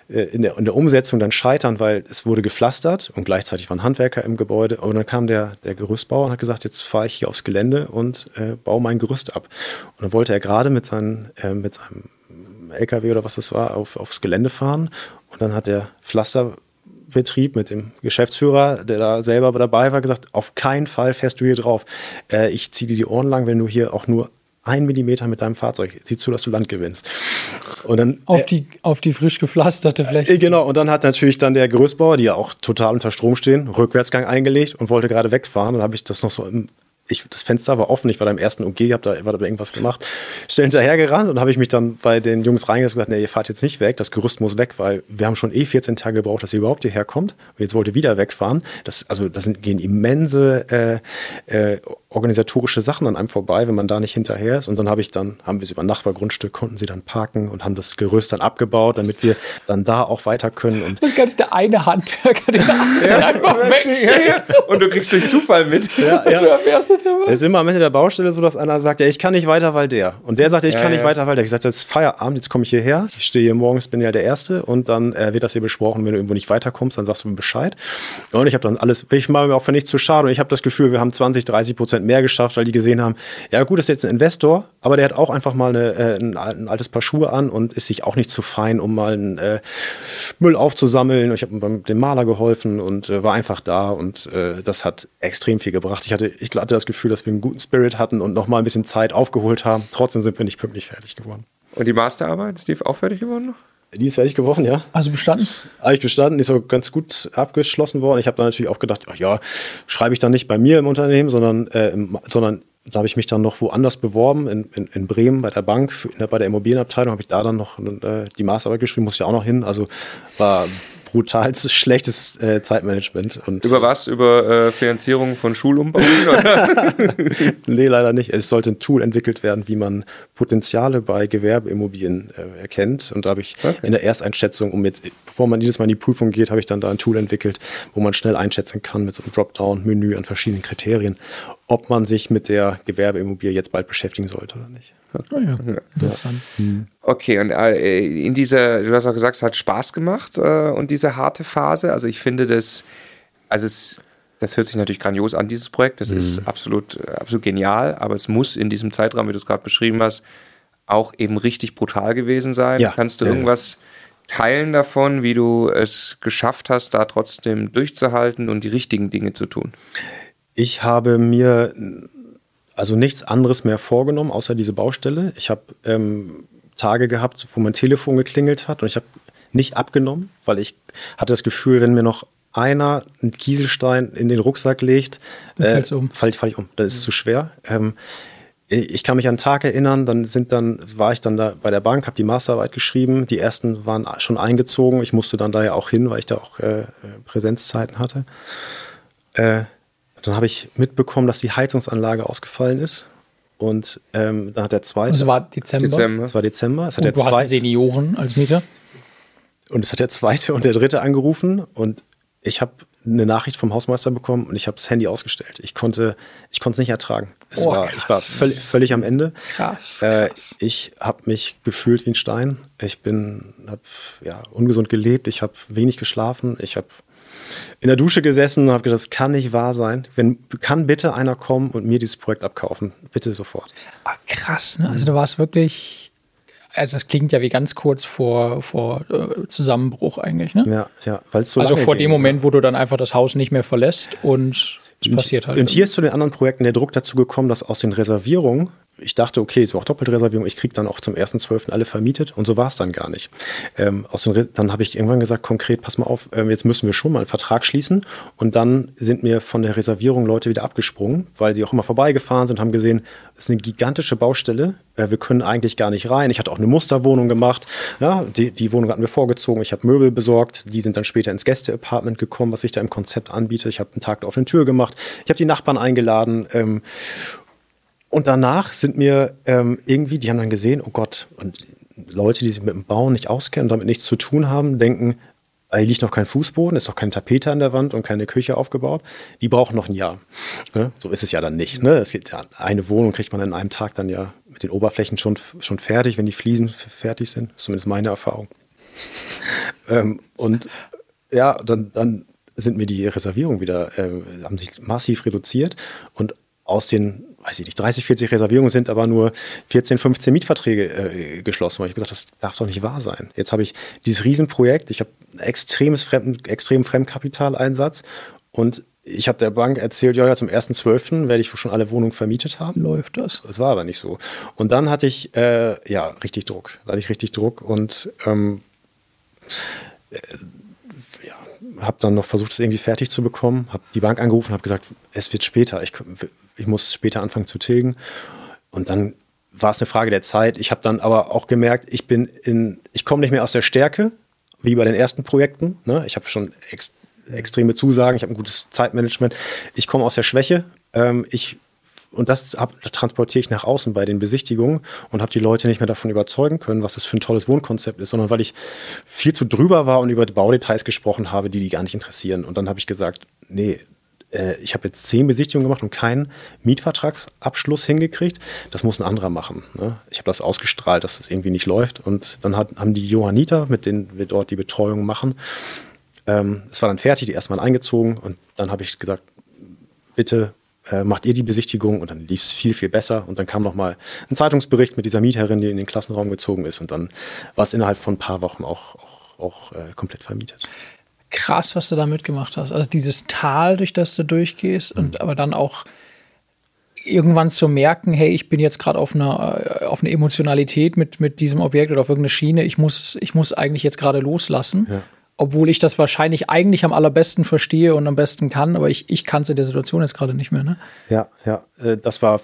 Speaker 4: äh, in, der, in der Umsetzung dann scheitern, weil es wurde gepflastert und gleichzeitig waren Handwerker im Gebäude. Und dann kam der, der Gerüstbauer und hat gesagt, jetzt fahre ich hier aufs Gelände und äh, baue mein Gerüst ab. Und dann wollte er gerade mit, seinen, äh, mit seinem LKW oder was das war, auf, aufs Gelände fahren. Und dann hat der Pflasterbetrieb mit dem Geschäftsführer, der da selber dabei war, gesagt, auf keinen Fall fährst du hier drauf. Äh, ich ziehe dir die Ohren lang, wenn du hier auch nur ein Millimeter mit deinem Fahrzeug. Sieh zu, dass du Land gewinnst.
Speaker 2: Und dann, auf, äh, die, auf die frisch gepflasterte Fläche.
Speaker 4: Äh, genau, und dann hat natürlich dann der Gerüstbauer, die ja auch total unter Strom stehen, Rückwärtsgang eingelegt und wollte gerade wegfahren. Dann habe ich das noch so im ich, das Fenster war offen, ich war da im ersten OG, hab da, hab da irgendwas gemacht, schnell hinterher gerannt und habe ich mich dann bei den Jungs reingesetzt und gesagt, nee, ihr fahrt jetzt nicht weg, das Gerüst muss weg, weil wir haben schon eh 14 Tage gebraucht, dass ihr überhaupt hierher kommt und jetzt wollt ihr wieder wegfahren. Das, also das sind, gehen immense äh, äh, organisatorische Sachen an einem vorbei, wenn man da nicht hinterher ist und dann habe ich dann, haben wir es über ein Nachbargrundstück, konnten sie dann parken und haben das Gerüst dann abgebaut, damit wir dann da auch weiter können. Und
Speaker 2: das ist ganz der eine Handwerker, [LAUGHS] der ja, einfach wegsteht. Ja, ja.
Speaker 1: Und du kriegst durch Zufall mit. [LAUGHS]
Speaker 4: Ja, ja. Es ist immer am Ende der Baustelle so, dass einer sagt, ja, ich kann nicht weiter, weil der. Und der sagt, ja, ich kann nicht weiter, weil der. Ich sage, das ist Feierabend, jetzt komme ich hierher. Ich stehe hier morgens, bin ja der Erste und dann äh, wird das hier besprochen. Wenn du irgendwo nicht weiterkommst, dann sagst du mir Bescheid. Und ich habe dann alles, ich mache mir auch für nichts zu schade und ich habe das Gefühl, wir haben 20, 30 Prozent mehr geschafft, weil die gesehen haben, ja gut, das ist jetzt ein Investor, aber der hat auch einfach mal eine, äh, ein, ein, altes Paar Schuhe an und ist sich auch nicht zu fein, um mal einen äh, Müll aufzusammeln. Ich habe dem Maler geholfen und äh, war einfach da und äh, das hat extrem viel gebracht. Ich hatte, ich hatte das Gefühl, dass wir einen guten Spirit hatten und noch mal ein bisschen Zeit aufgeholt haben. Trotzdem sind wir nicht pünktlich fertig geworden.
Speaker 1: Und die Masterarbeit, ist die auch fertig geworden noch?
Speaker 4: Die ist fertig geworden, ja.
Speaker 2: Also bestanden?
Speaker 4: Habe ich bestanden, ist so ganz gut abgeschlossen worden. Ich habe dann natürlich auch gedacht, ach ja, schreibe ich dann nicht bei mir im Unternehmen, sondern, äh, im, sondern da habe ich mich dann noch woanders beworben, in, in, in Bremen bei der Bank, für, bei der Immobilienabteilung habe ich da dann noch äh, die Masterarbeit geschrieben, muss ja auch noch hin. Also war brutal [LAUGHS] schlechtes äh, Zeitmanagement. Und
Speaker 1: Über was? Über äh, Finanzierung von Schulumbauen? [LAUGHS]
Speaker 4: nee, leider nicht. Es sollte ein Tool entwickelt werden, wie man Potenziale bei Gewerbeimmobilien äh, erkennt. Und da habe ich okay. in der Ersteinschätzung, um jetzt, bevor man jedes Mal in die Prüfung geht, habe ich dann da ein Tool entwickelt, wo man schnell einschätzen kann mit so einem Dropdown-Menü an verschiedenen Kriterien, ob man sich mit der Gewerbeimmobilie jetzt bald beschäftigen sollte oder nicht.
Speaker 2: Oh ja, interessant.
Speaker 1: Ja. Okay, und äh, in dieser, du hast auch gesagt, es hat Spaß gemacht äh, und diese harte Phase. Also ich finde das, also es, das hört sich natürlich grandios an, dieses Projekt. Das mhm. ist absolut, absolut genial, aber es muss in diesem Zeitraum, wie du es gerade beschrieben hast, auch eben richtig brutal gewesen sein. Ja. Kannst du ja, irgendwas teilen davon, wie du es geschafft hast, da trotzdem durchzuhalten und die richtigen Dinge zu tun?
Speaker 4: Ich habe mir also nichts anderes mehr vorgenommen, außer diese Baustelle. Ich habe ähm, Tage gehabt, wo mein Telefon geklingelt hat und ich habe nicht abgenommen, weil ich hatte das Gefühl, wenn mir noch einer einen Kieselstein in den Rucksack legt, äh, um. falle fall ich um. Das ist mhm. zu schwer. Ähm, ich kann mich an einen Tag erinnern, dann sind dann, war ich dann da bei der Bank, habe die Masterarbeit geschrieben. Die ersten waren schon eingezogen. Ich musste dann da ja auch hin, weil ich da auch äh, Präsenzzeiten hatte. Äh, dann habe ich mitbekommen, dass die Heizungsanlage ausgefallen ist. Und ähm, dann hat der zweite.
Speaker 2: Das war Dezember.
Speaker 4: Dezember. Das war Dezember. Es hat
Speaker 2: und der du zweite, hast Senioren als Mieter.
Speaker 4: Und es hat der zweite und der dritte angerufen und ich habe eine Nachricht vom Hausmeister bekommen und ich habe das Handy ausgestellt. Ich konnte ich konnte es nicht ertragen. Es oh, war, ich war völlig, völlig am Ende.
Speaker 2: Krass.
Speaker 4: Äh, ich habe mich gefühlt wie ein Stein. Ich bin habe ja ungesund gelebt. Ich habe wenig geschlafen. Ich habe in der Dusche gesessen und habe gedacht, das kann nicht wahr sein. Wenn, kann bitte einer kommen und mir dieses Projekt abkaufen? Bitte sofort.
Speaker 2: Ach, krass, ne? Also da war es wirklich, also das klingt ja wie ganz kurz vor, vor äh, Zusammenbruch eigentlich, ne?
Speaker 4: Ja, ja, weil es so
Speaker 2: Also vor dem Moment, wo du dann einfach das Haus nicht mehr verlässt und Das passiert halt.
Speaker 4: Und hier ist zu den anderen Projekten der Druck dazu gekommen, dass aus den Reservierungen ich dachte, okay, so auch Doppelreservierung, ich kriege dann auch zum 1.12. alle vermietet und so war es dann gar nicht. Ähm, aus den, dann habe ich irgendwann gesagt, konkret, pass mal auf, äh, jetzt müssen wir schon mal einen Vertrag schließen und dann sind mir von der Reservierung Leute wieder abgesprungen, weil sie auch immer vorbeigefahren sind, haben gesehen, es ist eine gigantische Baustelle, äh, wir können eigentlich gar nicht rein. Ich hatte auch eine Musterwohnung gemacht, ja, die, die Wohnung hatten wir vorgezogen, ich habe Möbel besorgt, die sind dann später ins Gäste-Apartment gekommen, was ich da im Konzept anbiete. Ich habe einen Tag auf den Tür gemacht, ich habe die Nachbarn eingeladen ähm, und danach sind mir ähm, irgendwie, die haben dann gesehen, oh Gott, und Leute, die sich mit dem Bauen nicht auskennen und damit nichts zu tun haben, denken, hier liegt noch kein Fußboden, ist noch keine Tapete an der Wand und keine Küche aufgebaut. Die brauchen noch ein Jahr. Ne? So ist es ja dann nicht. Ne? Es gibt ja eine Wohnung, kriegt man in einem Tag dann ja mit den Oberflächen schon, schon fertig, wenn die Fliesen fertig sind. Ist zumindest meine Erfahrung. [LAUGHS] ähm, und ja, dann, dann sind mir die Reservierungen wieder, äh, haben sich massiv reduziert und aus den weiß ich nicht, 30, 40 Reservierungen sind, aber nur 14, 15 Mietverträge äh, geschlossen. Weil ich gesagt, das darf doch nicht wahr sein. Jetzt habe ich dieses Riesenprojekt, ich habe extremes Fremd, extremen Fremdkapitaleinsatz und ich habe der Bank erzählt, ja, ja, zum 1.12. werde ich schon alle Wohnungen vermietet haben.
Speaker 2: Läuft das?
Speaker 4: Das war aber nicht so. Und dann hatte ich, äh, ja, richtig Druck. Da hatte ich richtig Druck und ähm, äh, ja, habe dann noch versucht, es irgendwie fertig zu bekommen. Habe die Bank angerufen und habe gesagt, es wird später. Ich, ich muss später anfangen zu tilgen. Und dann war es eine Frage der Zeit. Ich habe dann aber auch gemerkt, ich bin in, ich komme nicht mehr aus der Stärke, wie bei den ersten Projekten. Ne? Ich habe schon ex, extreme Zusagen, ich habe ein gutes Zeitmanagement. Ich komme aus der Schwäche. Ähm, ich und das, transportiere ich nach außen bei den Besichtigungen und habe die Leute nicht mehr davon überzeugen können, was das für ein tolles Wohnkonzept ist, sondern weil ich viel zu drüber war und über Baudetails gesprochen habe, die die gar nicht interessieren. Und dann habe ich gesagt, nee, äh, ich habe jetzt zehn Besichtigungen gemacht und keinen Mietvertragsabschluss hingekriegt. Das muss ein anderer machen. Ne? Ich habe das ausgestrahlt, dass es das irgendwie nicht läuft. Und dann hat, haben die Johanniter, mit denen wir dort die Betreuung machen, ähm, es war dann fertig, die erstmal eingezogen und dann habe ich gesagt, bitte äh, macht ihr die Besichtigung und dann lief es viel, viel besser. Und dann kam nochmal ein Zeitungsbericht mit dieser Mieterin, die in den Klassenraum gezogen ist und dann war es innerhalb von ein paar Wochen auch, auch, auch äh, komplett vermietet
Speaker 2: krass, was du da mitgemacht hast. Also dieses Tal, durch das du durchgehst mhm. und aber dann auch irgendwann zu merken, hey, ich bin jetzt gerade auf einer äh, auf eine Emotionalität mit mit diesem Objekt oder auf irgendeine Schiene. Ich muss ich muss eigentlich jetzt gerade loslassen. Ja. Obwohl ich das wahrscheinlich eigentlich am allerbesten verstehe und am besten kann, aber ich, ich kann es in der Situation jetzt gerade nicht mehr. Ne?
Speaker 4: Ja, ja, äh, das war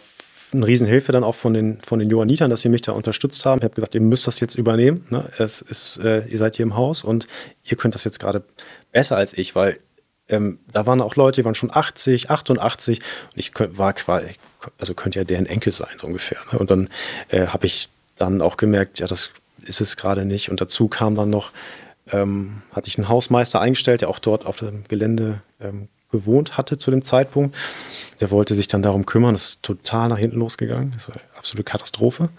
Speaker 4: eine Riesenhilfe dann auch von den, von den Johannitern, dass sie mich da unterstützt haben. Ich habe gesagt, ihr müsst das jetzt übernehmen. Ne? Es ist, äh, ihr seid hier im Haus und ihr könnt das jetzt gerade besser als ich, weil ähm, da waren auch Leute, die waren schon 80, 88 und ich könnt, war quasi, also könnte ja deren Enkel sein, so ungefähr. Ne? Und dann äh, habe ich dann auch gemerkt, ja, das ist es gerade nicht. Und dazu kam dann noch, ähm, hatte ich einen Hausmeister eingestellt, der auch dort auf dem Gelände ähm, gewohnt hatte zu dem Zeitpunkt. Der wollte sich dann darum kümmern. Das ist total nach hinten losgegangen. Das war eine absolute Katastrophe.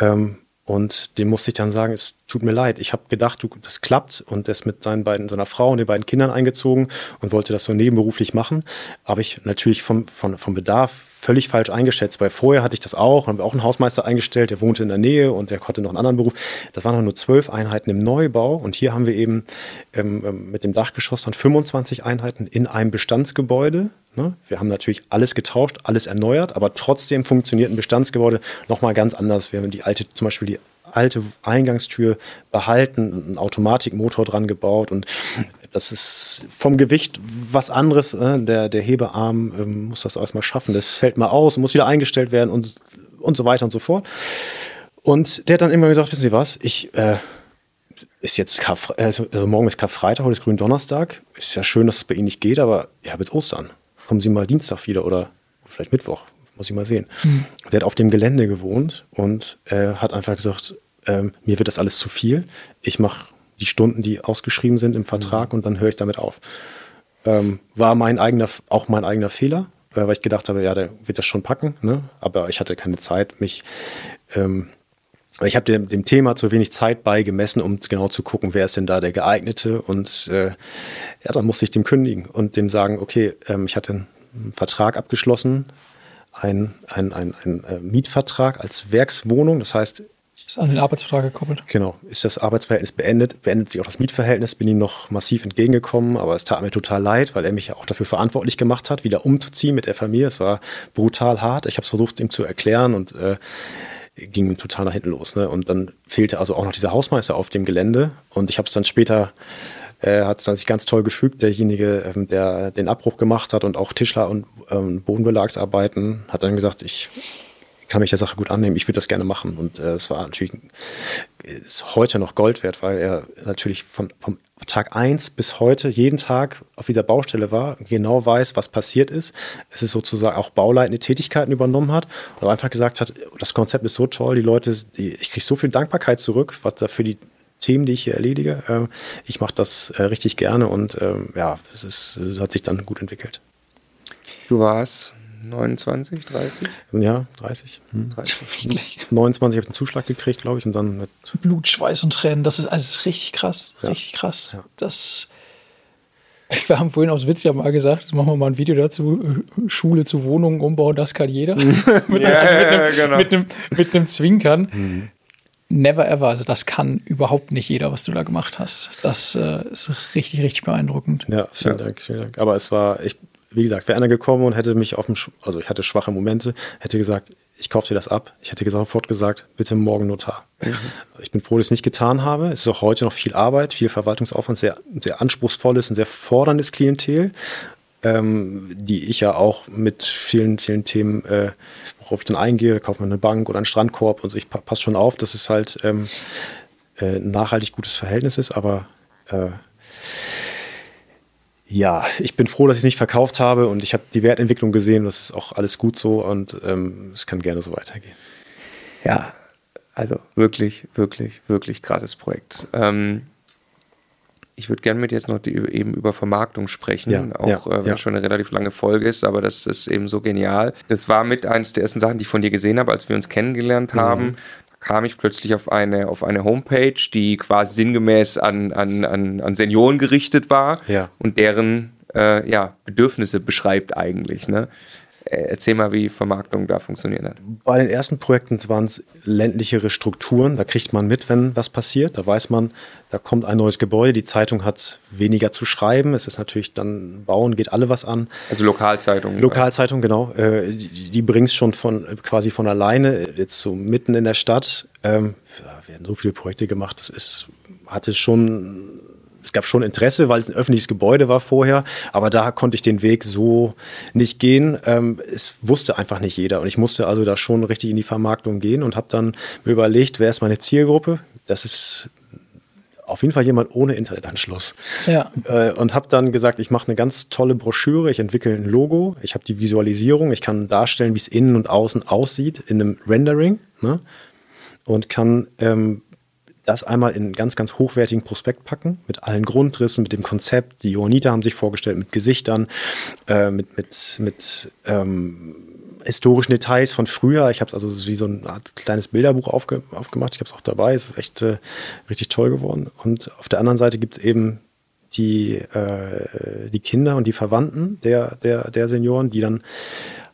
Speaker 4: Ähm, und dem musste ich dann sagen, es tut mir leid. Ich habe gedacht, du, das klappt und er ist mit seinen beiden, seiner Frau und den beiden Kindern eingezogen und wollte das so nebenberuflich machen. Aber ich natürlich vom, vom, vom Bedarf völlig falsch eingeschätzt, weil vorher hatte ich das auch, haben wir auch einen Hausmeister eingestellt, der wohnte in der Nähe und der konnte noch einen anderen Beruf. Das waren nur zwölf Einheiten im Neubau und hier haben wir eben ähm, ähm mit dem Dachgeschoss dann 25 Einheiten in einem Bestandsgebäude. Ne? Wir haben natürlich alles getauscht, alles erneuert, aber trotzdem funktioniert ein Bestandsgebäude nochmal ganz anders. Wir haben die alte, zum Beispiel die alte Eingangstür behalten, einen Automatikmotor dran gebaut und das ist vom Gewicht was anderes. Äh, der, der Hebearm ähm, muss das alles mal schaffen. Das fällt mal aus, muss wieder eingestellt werden und, und so weiter und so fort. Und der hat dann immer gesagt, wissen Sie was, ich äh, ist jetzt Karfre also, also morgen ist Karfreitag, heute ist Gründonnerstag. Ist ja schön, dass es bei Ihnen nicht geht, aber ich habe jetzt Ostern. Kommen Sie mal Dienstag wieder oder vielleicht Mittwoch, muss ich mal sehen. Mhm. Der hat auf dem Gelände gewohnt und äh, hat einfach gesagt, ähm, mir wird das alles zu viel. Ich mache die Stunden, die ausgeschrieben sind im Vertrag mhm. und dann höre ich damit auf. Ähm, war mein eigener, auch mein eigener Fehler, äh, weil ich gedacht habe, ja, der wird das schon packen, ne? aber ich hatte keine Zeit, mich ähm, ich habe dem, dem, Thema zu wenig Zeit beigemessen, um genau zu gucken, wer ist denn da der geeignete. Und äh, ja, dann musste ich dem kündigen und dem sagen, okay, ähm, ich hatte einen Vertrag abgeschlossen, ein, ein, ein, ein äh, Mietvertrag als Werkswohnung. Das heißt,
Speaker 2: Ist an den Arbeitsvertrag gekoppelt.
Speaker 4: Genau. Ist das Arbeitsverhältnis beendet, beendet sich auch das Mietverhältnis, bin ihm noch massiv entgegengekommen, aber es tat mir total leid, weil er mich ja auch dafür verantwortlich gemacht hat, wieder umzuziehen mit der Familie. Es war brutal hart. Ich habe es versucht, ihm zu erklären und äh, ging total nach hinten los. Ne? Und dann fehlte also auch noch dieser Hausmeister auf dem Gelände und ich habe es dann später äh, hat es dann sich ganz toll gefügt. Derjenige, ähm, der den Abbruch gemacht hat und auch Tischler und ähm, Bodenbelagsarbeiten, hat dann gesagt, ich kann mich der Sache gut annehmen, ich würde das gerne machen. Und äh, es war natürlich, ist heute noch Gold wert, weil er natürlich von, vom Tag 1 bis heute jeden Tag auf dieser Baustelle war, genau weiß, was passiert ist. Es ist sozusagen auch bauleitende Tätigkeiten übernommen hat und einfach gesagt hat, das Konzept ist so toll, die Leute, die, ich kriege so viel Dankbarkeit zurück, was da für die Themen, die ich hier erledige. Ähm, ich mache das äh, richtig gerne und ähm, ja, es ist, es hat sich dann gut entwickelt.
Speaker 1: Du warst 29, 30?
Speaker 4: Ja, 30. Hm. 30. 29 habe ich einen Zuschlag gekriegt, glaube ich, und dann mit
Speaker 2: Blut, Schweiß und Tränen. Das ist, also das ist richtig krass, ja. richtig krass. Ja. Das [LAUGHS] wir haben vorhin aus Witz ja mal gesagt, jetzt machen wir mal ein Video dazu, Schule zu Wohnungen umbauen, das kann jeder. [LAUGHS] mit, ja, also mit, einem, [LAUGHS] genau. mit, einem, mit einem Zwinkern. Mhm. Never ever. Also das kann überhaupt nicht jeder, was du da gemacht hast. Das äh, ist richtig, richtig beeindruckend.
Speaker 4: Ja, vielen ja. Dank, vielen Dank. Aber es war, ich, wie gesagt, wäre einer gekommen und hätte mich auf dem, also ich hatte schwache Momente, hätte gesagt, ich kaufe dir das ab. Ich hätte sofort gesagt, bitte morgen Notar. Mhm. Ich bin froh, dass ich es nicht getan habe. Es ist auch heute noch viel Arbeit, viel Verwaltungsaufwand, sehr, sehr anspruchsvolles und sehr forderndes Klientel, ähm, die ich ja auch mit vielen, vielen Themen äh, worauf ich dann eingehe, kaufe mir eine Bank oder einen Strandkorb und so. Ich passe schon auf, dass es halt ähm, äh, ein nachhaltig gutes Verhältnis ist, aber äh, ja, ich bin froh, dass ich es nicht verkauft habe und ich habe die Wertentwicklung gesehen. Das ist auch alles gut so und ähm, es kann gerne so weitergehen.
Speaker 1: Ja, also wirklich, wirklich, wirklich krasses Projekt. Ähm, ich würde gerne mit jetzt noch die, eben über Vermarktung sprechen, ja, auch ja, äh, wenn ja. schon eine relativ lange Folge ist, aber das ist eben so genial. Das war mit eines der ersten Sachen, die ich von dir gesehen habe, als wir uns kennengelernt mhm. haben. Kam ich plötzlich auf eine, auf eine Homepage, die quasi sinngemäß an, an, an, an Senioren gerichtet war und deren äh, ja, Bedürfnisse beschreibt eigentlich. Ne? Äh, erzähl mal, wie Vermarktung da funktioniert hat.
Speaker 4: Bei den ersten Projekten waren es ländlichere Strukturen. Da kriegt man mit, wenn was passiert. Da weiß man, da kommt ein neues Gebäude. Die Zeitung hat weniger zu schreiben. Es ist natürlich dann Bauen, geht alle was an.
Speaker 1: Also Lokalzeitung.
Speaker 4: Lokalzeitung, genau. Äh, die, die bringt es schon von, quasi von alleine. Jetzt so mitten in der Stadt. Ähm, ja, werden so viele Projekte gemacht. Das ist, hatte schon es gab schon Interesse, weil es ein öffentliches Gebäude war vorher, aber da konnte ich den Weg so nicht gehen. Ähm, es wusste einfach nicht jeder und ich musste also da schon richtig in die Vermarktung gehen und habe dann mir überlegt, wer ist meine Zielgruppe? Das ist auf jeden Fall jemand ohne Internetanschluss. Ja. Äh, und habe dann gesagt, ich mache eine ganz tolle Broschüre, ich entwickle ein Logo, ich habe die Visualisierung, ich kann darstellen, wie es innen und außen aussieht in einem Rendering ne? und kann ähm, das einmal in ganz, ganz hochwertigen Prospekt packen, mit allen Grundrissen, mit dem Konzept. Die Johanniter haben sich vorgestellt, mit Gesichtern, äh, mit, mit, mit ähm, historischen Details von früher. Ich habe es also wie so eine Art kleines Bilderbuch aufge aufgemacht. Ich habe es auch dabei. Es ist echt äh, richtig toll geworden. Und auf der anderen Seite gibt es eben die, äh, die Kinder und die Verwandten der, der, der Senioren, die dann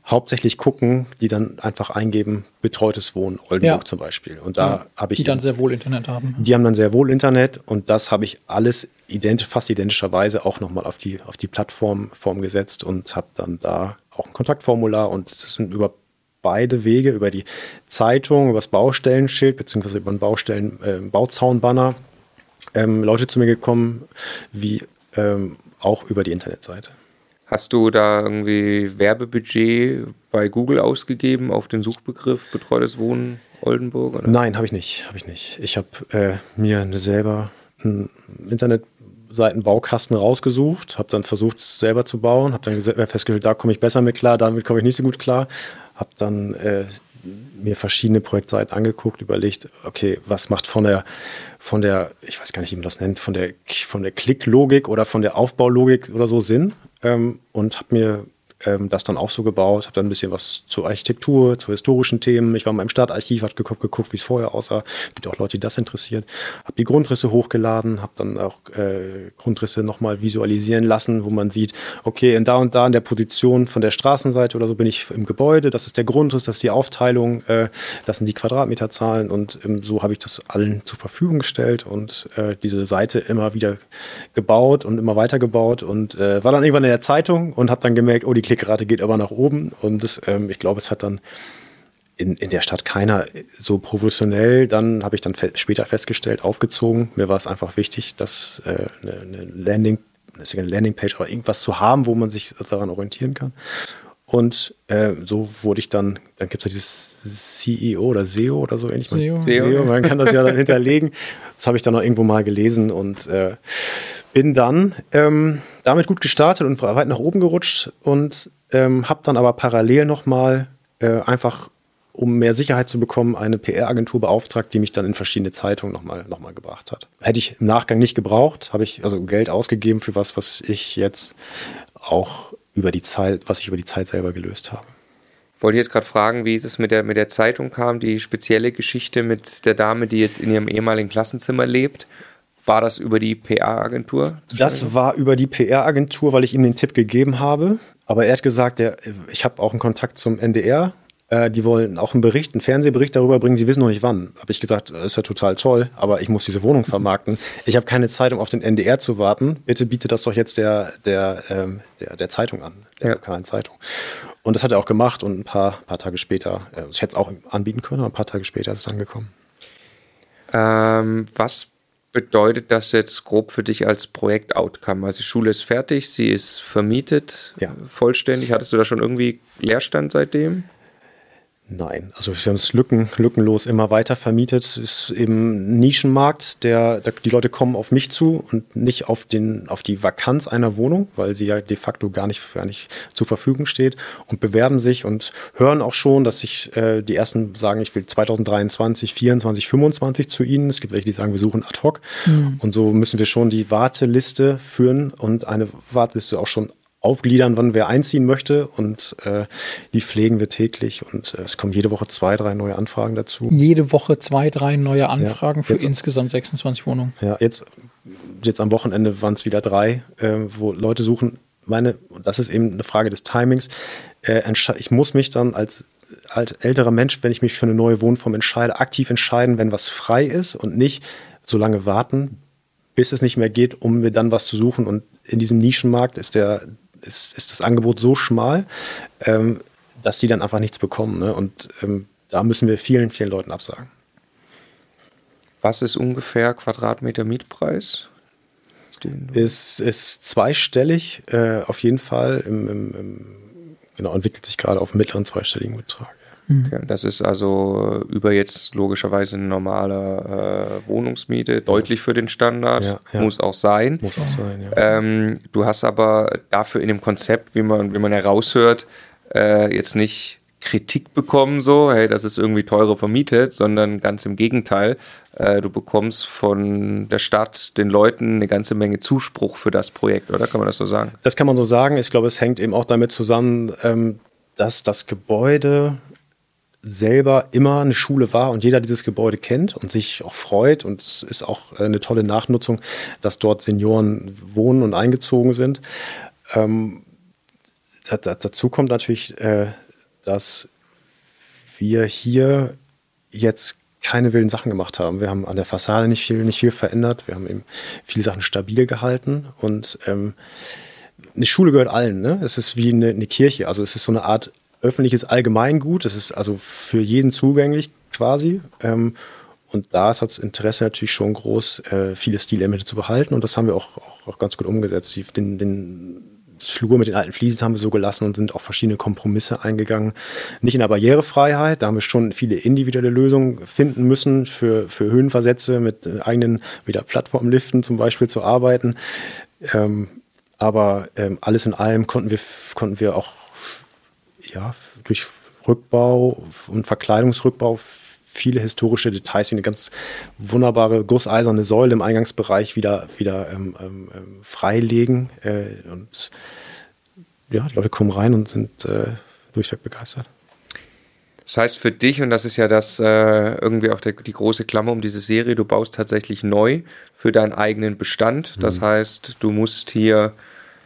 Speaker 4: hauptsächlich gucken, die dann einfach eingeben, betreutes Wohnen, Oldenburg ja. zum Beispiel. Und da ja, habe ich.
Speaker 2: Die dann sehr wohl Internet haben.
Speaker 4: Die haben dann sehr wohl Internet und das habe ich alles ident fast identischerweise auch nochmal auf die, auf die Plattform Form gesetzt und habe dann da auch ein Kontaktformular und das sind über beide Wege, über die Zeitung, über das Baustellenschild, beziehungsweise über den Baustellen, äh, Bauzaunbanner, ähm, Leute zu mir gekommen, wie ähm, auch über die Internetseite.
Speaker 1: Hast du da irgendwie Werbebudget bei Google ausgegeben auf den Suchbegriff betreutes Wohnen Oldenburg?
Speaker 4: Oder? Nein, habe ich nicht, habe ich nicht. Ich habe äh, mir selber einen Internetseitenbaukasten rausgesucht, habe dann versucht selber zu bauen, habe dann äh, festgestellt, da komme ich besser mit klar, damit komme ich nicht so gut klar, habe dann äh, mir verschiedene Projektseiten angeguckt, überlegt, okay, was macht von der von der, ich weiß gar nicht, wie man das nennt, von der von der Klicklogik oder von der Aufbaulogik oder so Sinn ähm, und habe mir ähm, das dann auch so gebaut, habe dann ein bisschen was zur Architektur, zu historischen Themen. Ich war mal im Stadtarchiv, habe geguckt, geguckt wie es vorher aussah. Gibt auch Leute, die das interessiert. Habe die Grundrisse hochgeladen, habe dann auch äh, Grundrisse nochmal visualisieren lassen, wo man sieht, okay, in da und da in der Position von der Straßenseite oder so bin ich im Gebäude, das ist der Grundriss, das ist die Aufteilung, äh, das sind die Quadratmeterzahlen und ähm, so habe ich das allen zur Verfügung gestellt und äh, diese Seite immer wieder gebaut und immer weiter gebaut und äh, war dann irgendwann in der Zeitung und habe dann gemerkt, oh, die Klickrate geht aber nach oben. Und das, ähm, ich glaube, es hat dann in, in der Stadt keiner so professionell, dann habe ich dann fe später festgestellt, aufgezogen. Mir war es einfach wichtig, dass äh, eine, eine Landing, eine Landingpage, aber irgendwas zu haben, wo man sich daran orientieren kann. Und äh, so wurde ich dann, dann gibt es ja dieses CEO oder SEO oder so ähnlich.
Speaker 2: SEO.
Speaker 4: SEO. Man kann das ja dann [LAUGHS] hinterlegen. Das habe ich dann auch irgendwo mal gelesen und äh, bin dann ähm, damit gut gestartet und weit nach oben gerutscht und ähm, habe dann aber parallel nochmal äh, einfach, um mehr Sicherheit zu bekommen, eine PR-Agentur beauftragt, die mich dann in verschiedene Zeitungen nochmal noch mal gebracht hat. Hätte ich im Nachgang nicht gebraucht, habe ich also Geld ausgegeben für was, was ich jetzt auch über die Zeit, was ich über die Zeit selber gelöst habe.
Speaker 1: Wollte jetzt gerade fragen, wie es mit der, mit der Zeitung kam, die spezielle Geschichte mit der Dame, die jetzt in ihrem ehemaligen Klassenzimmer lebt. War das über die PR-Agentur?
Speaker 4: Das war über die PR-Agentur, weil ich ihm den Tipp gegeben habe. Aber er hat gesagt, der, ich habe auch einen Kontakt zum NDR. Äh, die wollen auch einen Bericht, einen Fernsehbericht darüber bringen. Sie wissen noch nicht wann. Habe ich gesagt, das ist ja total toll, aber ich muss diese Wohnung vermarkten. Ich habe keine Zeit, um auf den NDR zu warten. Bitte biete das doch jetzt der, der, ähm, der, der Zeitung an, der ja. lokalen Zeitung. Und das hat er auch gemacht und ein paar, paar Tage später, äh, ich hätte es auch anbieten können, aber ein paar Tage später ist es angekommen.
Speaker 1: Ähm, was bedeutet das jetzt grob für dich als Projekt-Outcome? Also die Schule ist fertig, sie ist vermietet, ja. vollständig. Hattest du da schon irgendwie Leerstand seitdem?
Speaker 4: Nein, also wir haben es lücken, lückenlos immer weiter vermietet. Es ist eben ein Nischenmarkt, der, der, die Leute kommen auf mich zu und nicht auf, den, auf die Vakanz einer Wohnung, weil sie ja de facto gar nicht, gar nicht zur Verfügung steht und bewerben sich und hören auch schon, dass sich äh, die ersten sagen, ich will 2023, 24, 25 zu ihnen. Es gibt welche, die sagen, wir suchen ad hoc. Mhm. Und so müssen wir schon die Warteliste führen und eine Warteliste auch schon aufgliedern, wann wer einziehen möchte und äh, die pflegen wir täglich und äh, es kommen jede Woche zwei, drei neue Anfragen dazu.
Speaker 2: Jede Woche zwei, drei neue Anfragen ja, für insgesamt 26 Wohnungen.
Speaker 4: Ja, jetzt, jetzt am Wochenende waren es wieder drei, äh, wo Leute suchen. Meine, und das ist eben eine Frage des Timings. Äh, ich muss mich dann als als älterer Mensch, wenn ich mich für eine neue Wohnform entscheide, aktiv entscheiden, wenn was frei ist und nicht so lange warten, bis es nicht mehr geht, um mir dann was zu suchen. Und in diesem Nischenmarkt ist der, ist, ist das Angebot so schmal, ähm, dass die dann einfach nichts bekommen. Ne? Und ähm, da müssen wir vielen, vielen Leuten absagen.
Speaker 1: Was ist ungefähr Quadratmeter Mietpreis?
Speaker 4: Ist, ist zweistellig, äh, auf jeden Fall. Im, im, im, genau, entwickelt sich gerade auf einen mittleren zweistelligen Betrag.
Speaker 1: Mhm. Okay, das ist also über jetzt logischerweise eine normale äh, Wohnungsmiete, deutlich für den Standard, ja, ja. muss auch sein.
Speaker 4: Muss auch sein, ja.
Speaker 1: Ähm, du hast aber dafür in dem Konzept, wie man, wie man heraushört, äh, jetzt nicht Kritik bekommen, so, hey, das ist irgendwie teurer vermietet, sondern ganz im Gegenteil. Äh, du bekommst von der Stadt, den Leuten eine ganze Menge Zuspruch für das Projekt, oder kann man das so sagen?
Speaker 4: Das kann man so sagen. Ich glaube, es hängt eben auch damit zusammen, ähm, dass das Gebäude selber immer eine Schule war und jeder dieses Gebäude kennt und sich auch freut. Und es ist auch äh, eine tolle Nachnutzung, dass dort Senioren wohnen und eingezogen sind. Ähm, dazu kommt natürlich, äh, dass wir hier jetzt keine wilden Sachen gemacht haben. Wir haben an der Fassade nicht viel, nicht viel verändert. Wir haben eben viele Sachen stabil gehalten und ähm, eine Schule gehört allen. Ne? Es ist wie eine, eine Kirche. Also es ist so eine Art öffentliches Allgemeingut. Das ist also für jeden zugänglich quasi. Ähm, und da ist das Interesse natürlich schon groß, äh, viele Stilelemente zu behalten. Und das haben wir auch, auch, auch ganz gut umgesetzt. Den, den Flur mit den alten Fliesen haben wir so gelassen und sind auch verschiedene Kompromisse eingegangen. Nicht in der Barrierefreiheit, da haben wir schon viele individuelle Lösungen finden müssen, für, für Höhenversätze mit eigenen wieder Plattformliften zum Beispiel zu arbeiten. Ähm, aber ähm, alles in allem konnten wir, konnten wir auch ja, durch Rückbau und Verkleidungsrückbau viele historische Details, wie eine ganz wunderbare gusseiserne Säule im Eingangsbereich wieder, wieder ähm, ähm, ähm freilegen. Äh, und ja, die Leute kommen rein und sind äh, durchweg begeistert.
Speaker 1: Das heißt für dich, und das ist ja das äh, irgendwie auch der, die große Klammer um diese Serie, du baust tatsächlich neu für deinen eigenen Bestand. Das mhm. heißt, du musst hier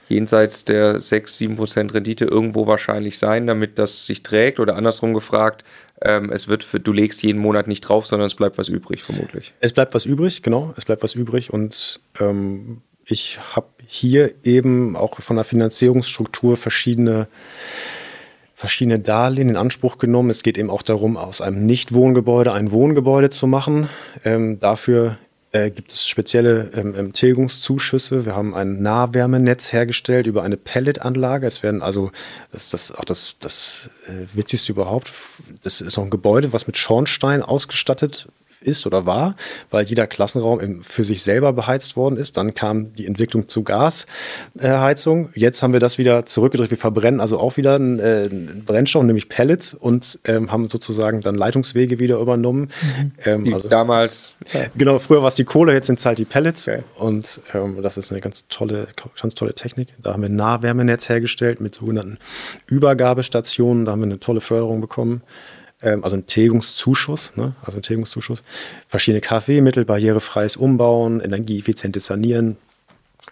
Speaker 1: jenseits der 6, 7 Prozent Rendite irgendwo wahrscheinlich sein, damit das sich trägt. Oder andersrum gefragt, ähm, es wird für, du legst jeden Monat nicht drauf, sondern es bleibt was übrig, vermutlich.
Speaker 4: Es bleibt was übrig, genau. Es bleibt was übrig und ähm, ich habe hier eben auch von der Finanzierungsstruktur verschiedene verschiedene Darlehen in Anspruch genommen. Es geht eben auch darum, aus einem Nicht-Wohngebäude ein Wohngebäude zu machen. Ähm, dafür äh, gibt es spezielle ähm, ähm, Tilgungszuschüsse. Wir haben ein Nahwärmenetz hergestellt über eine Pelletanlage. Es werden also, das ist das, auch das, das äh, Witzigste überhaupt, das ist auch ein Gebäude, was mit Schornstein ausgestattet ist oder war, weil jeder Klassenraum für sich selber beheizt worden ist. Dann kam die Entwicklung zu Gasheizung. Jetzt haben wir das wieder zurückgedreht. Wir verbrennen also auch wieder einen, äh, Brennstoff, nämlich Pellets und ähm, haben sozusagen dann Leitungswege wieder übernommen.
Speaker 1: Mhm. Ähm, also, damals.
Speaker 4: Ja. Genau, früher war es die Kohle, jetzt sind es halt die Pellets. Okay. Und ähm, das ist eine ganz tolle, ganz tolle Technik. Da haben wir ein Nahwärmenetz hergestellt mit sogenannten Übergabestationen. Da haben wir eine tolle Förderung bekommen also ein Tilgungszuschuss, ne? also ein Tilgungszuschuss, verschiedene KfW-Mittel, barrierefreies Umbauen, energieeffizientes Sanieren.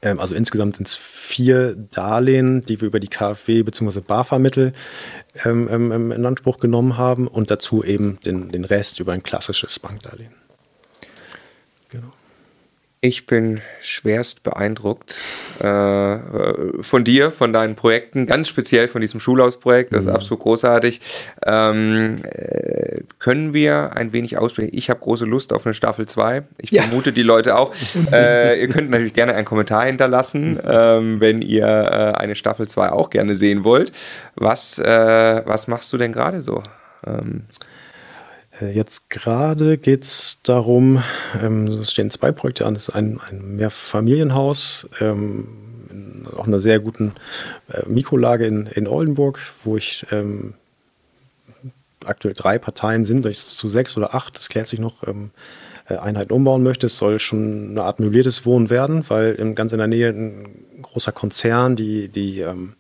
Speaker 4: Ähm, also insgesamt sind es vier Darlehen, die wir über die KfW bzw. BAFA-Mittel ähm, ähm, in Anspruch genommen haben und dazu eben den, den Rest über ein klassisches Bankdarlehen.
Speaker 1: Ich bin schwerst beeindruckt äh, von dir, von deinen Projekten, ganz speziell von diesem Schulhausprojekt. Das ist mhm. absolut großartig. Ähm, äh, können wir ein wenig ausblicken? Ich habe große Lust auf eine Staffel 2. Ich ja. vermute die Leute auch. [LAUGHS] äh, ihr könnt natürlich gerne einen Kommentar hinterlassen, ähm, wenn ihr äh, eine Staffel 2 auch gerne sehen wollt. Was, äh, was machst du denn gerade so? Ähm,
Speaker 4: äh, jetzt gerade geht es darum, ähm, es stehen zwei Projekte an. Das ist ein, ein Mehrfamilienhaus, ähm, in auch einer sehr guten äh, Mikrolage in, in Oldenburg, wo ich ähm, aktuell drei Parteien sind, ich zu sechs oder acht, das klärt sich noch, ähm, äh, Einheiten umbauen möchte. Es soll schon eine Art möbliertes Wohnen werden, weil ganz in der Nähe ein großer Konzern, die, die ähm,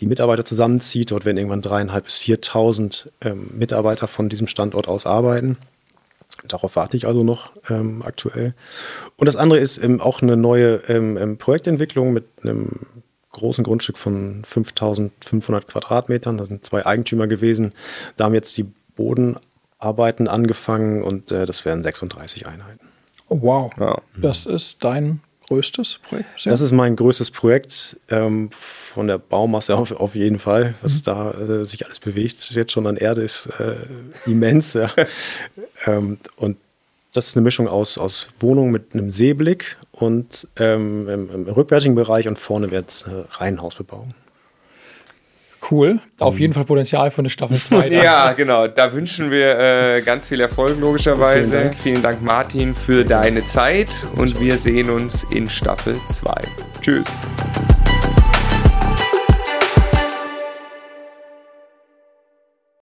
Speaker 4: die Mitarbeiter zusammenzieht. Dort werden irgendwann dreieinhalb bis 4.000 ähm, Mitarbeiter von diesem Standort aus arbeiten. Darauf warte ich also noch ähm, aktuell. Und das andere ist ähm, auch eine neue ähm, ähm Projektentwicklung mit einem großen Grundstück von 5500 Quadratmetern. Da sind zwei Eigentümer gewesen. Da haben jetzt die Bodenarbeiten angefangen und äh, das wären 36 Einheiten.
Speaker 2: Oh, wow. Ja. Das ist dein größtes Projekt?
Speaker 4: Bisher? Das ist mein größtes Projekt ähm, von der Baumasse auf, auf jeden Fall. Was mhm. da äh, sich alles bewegt, jetzt schon an Erde, ist äh, immens. Ja. [LAUGHS] ähm, und das ist eine Mischung aus, aus Wohnung mit einem Seeblick und ähm, im, im, rückwärtigen Bereich und vorne wird es eine Reihenhausbebauung.
Speaker 2: Cool. Auf um, jeden Fall Potenzial für eine Staffel 2. [LAUGHS]
Speaker 1: ja, genau. Da wünschen wir äh, ganz viel Erfolg, logischerweise. Vielen Dank. Vielen Dank, Martin, für deine Zeit und wir sehen uns in Staffel 2. Tschüss.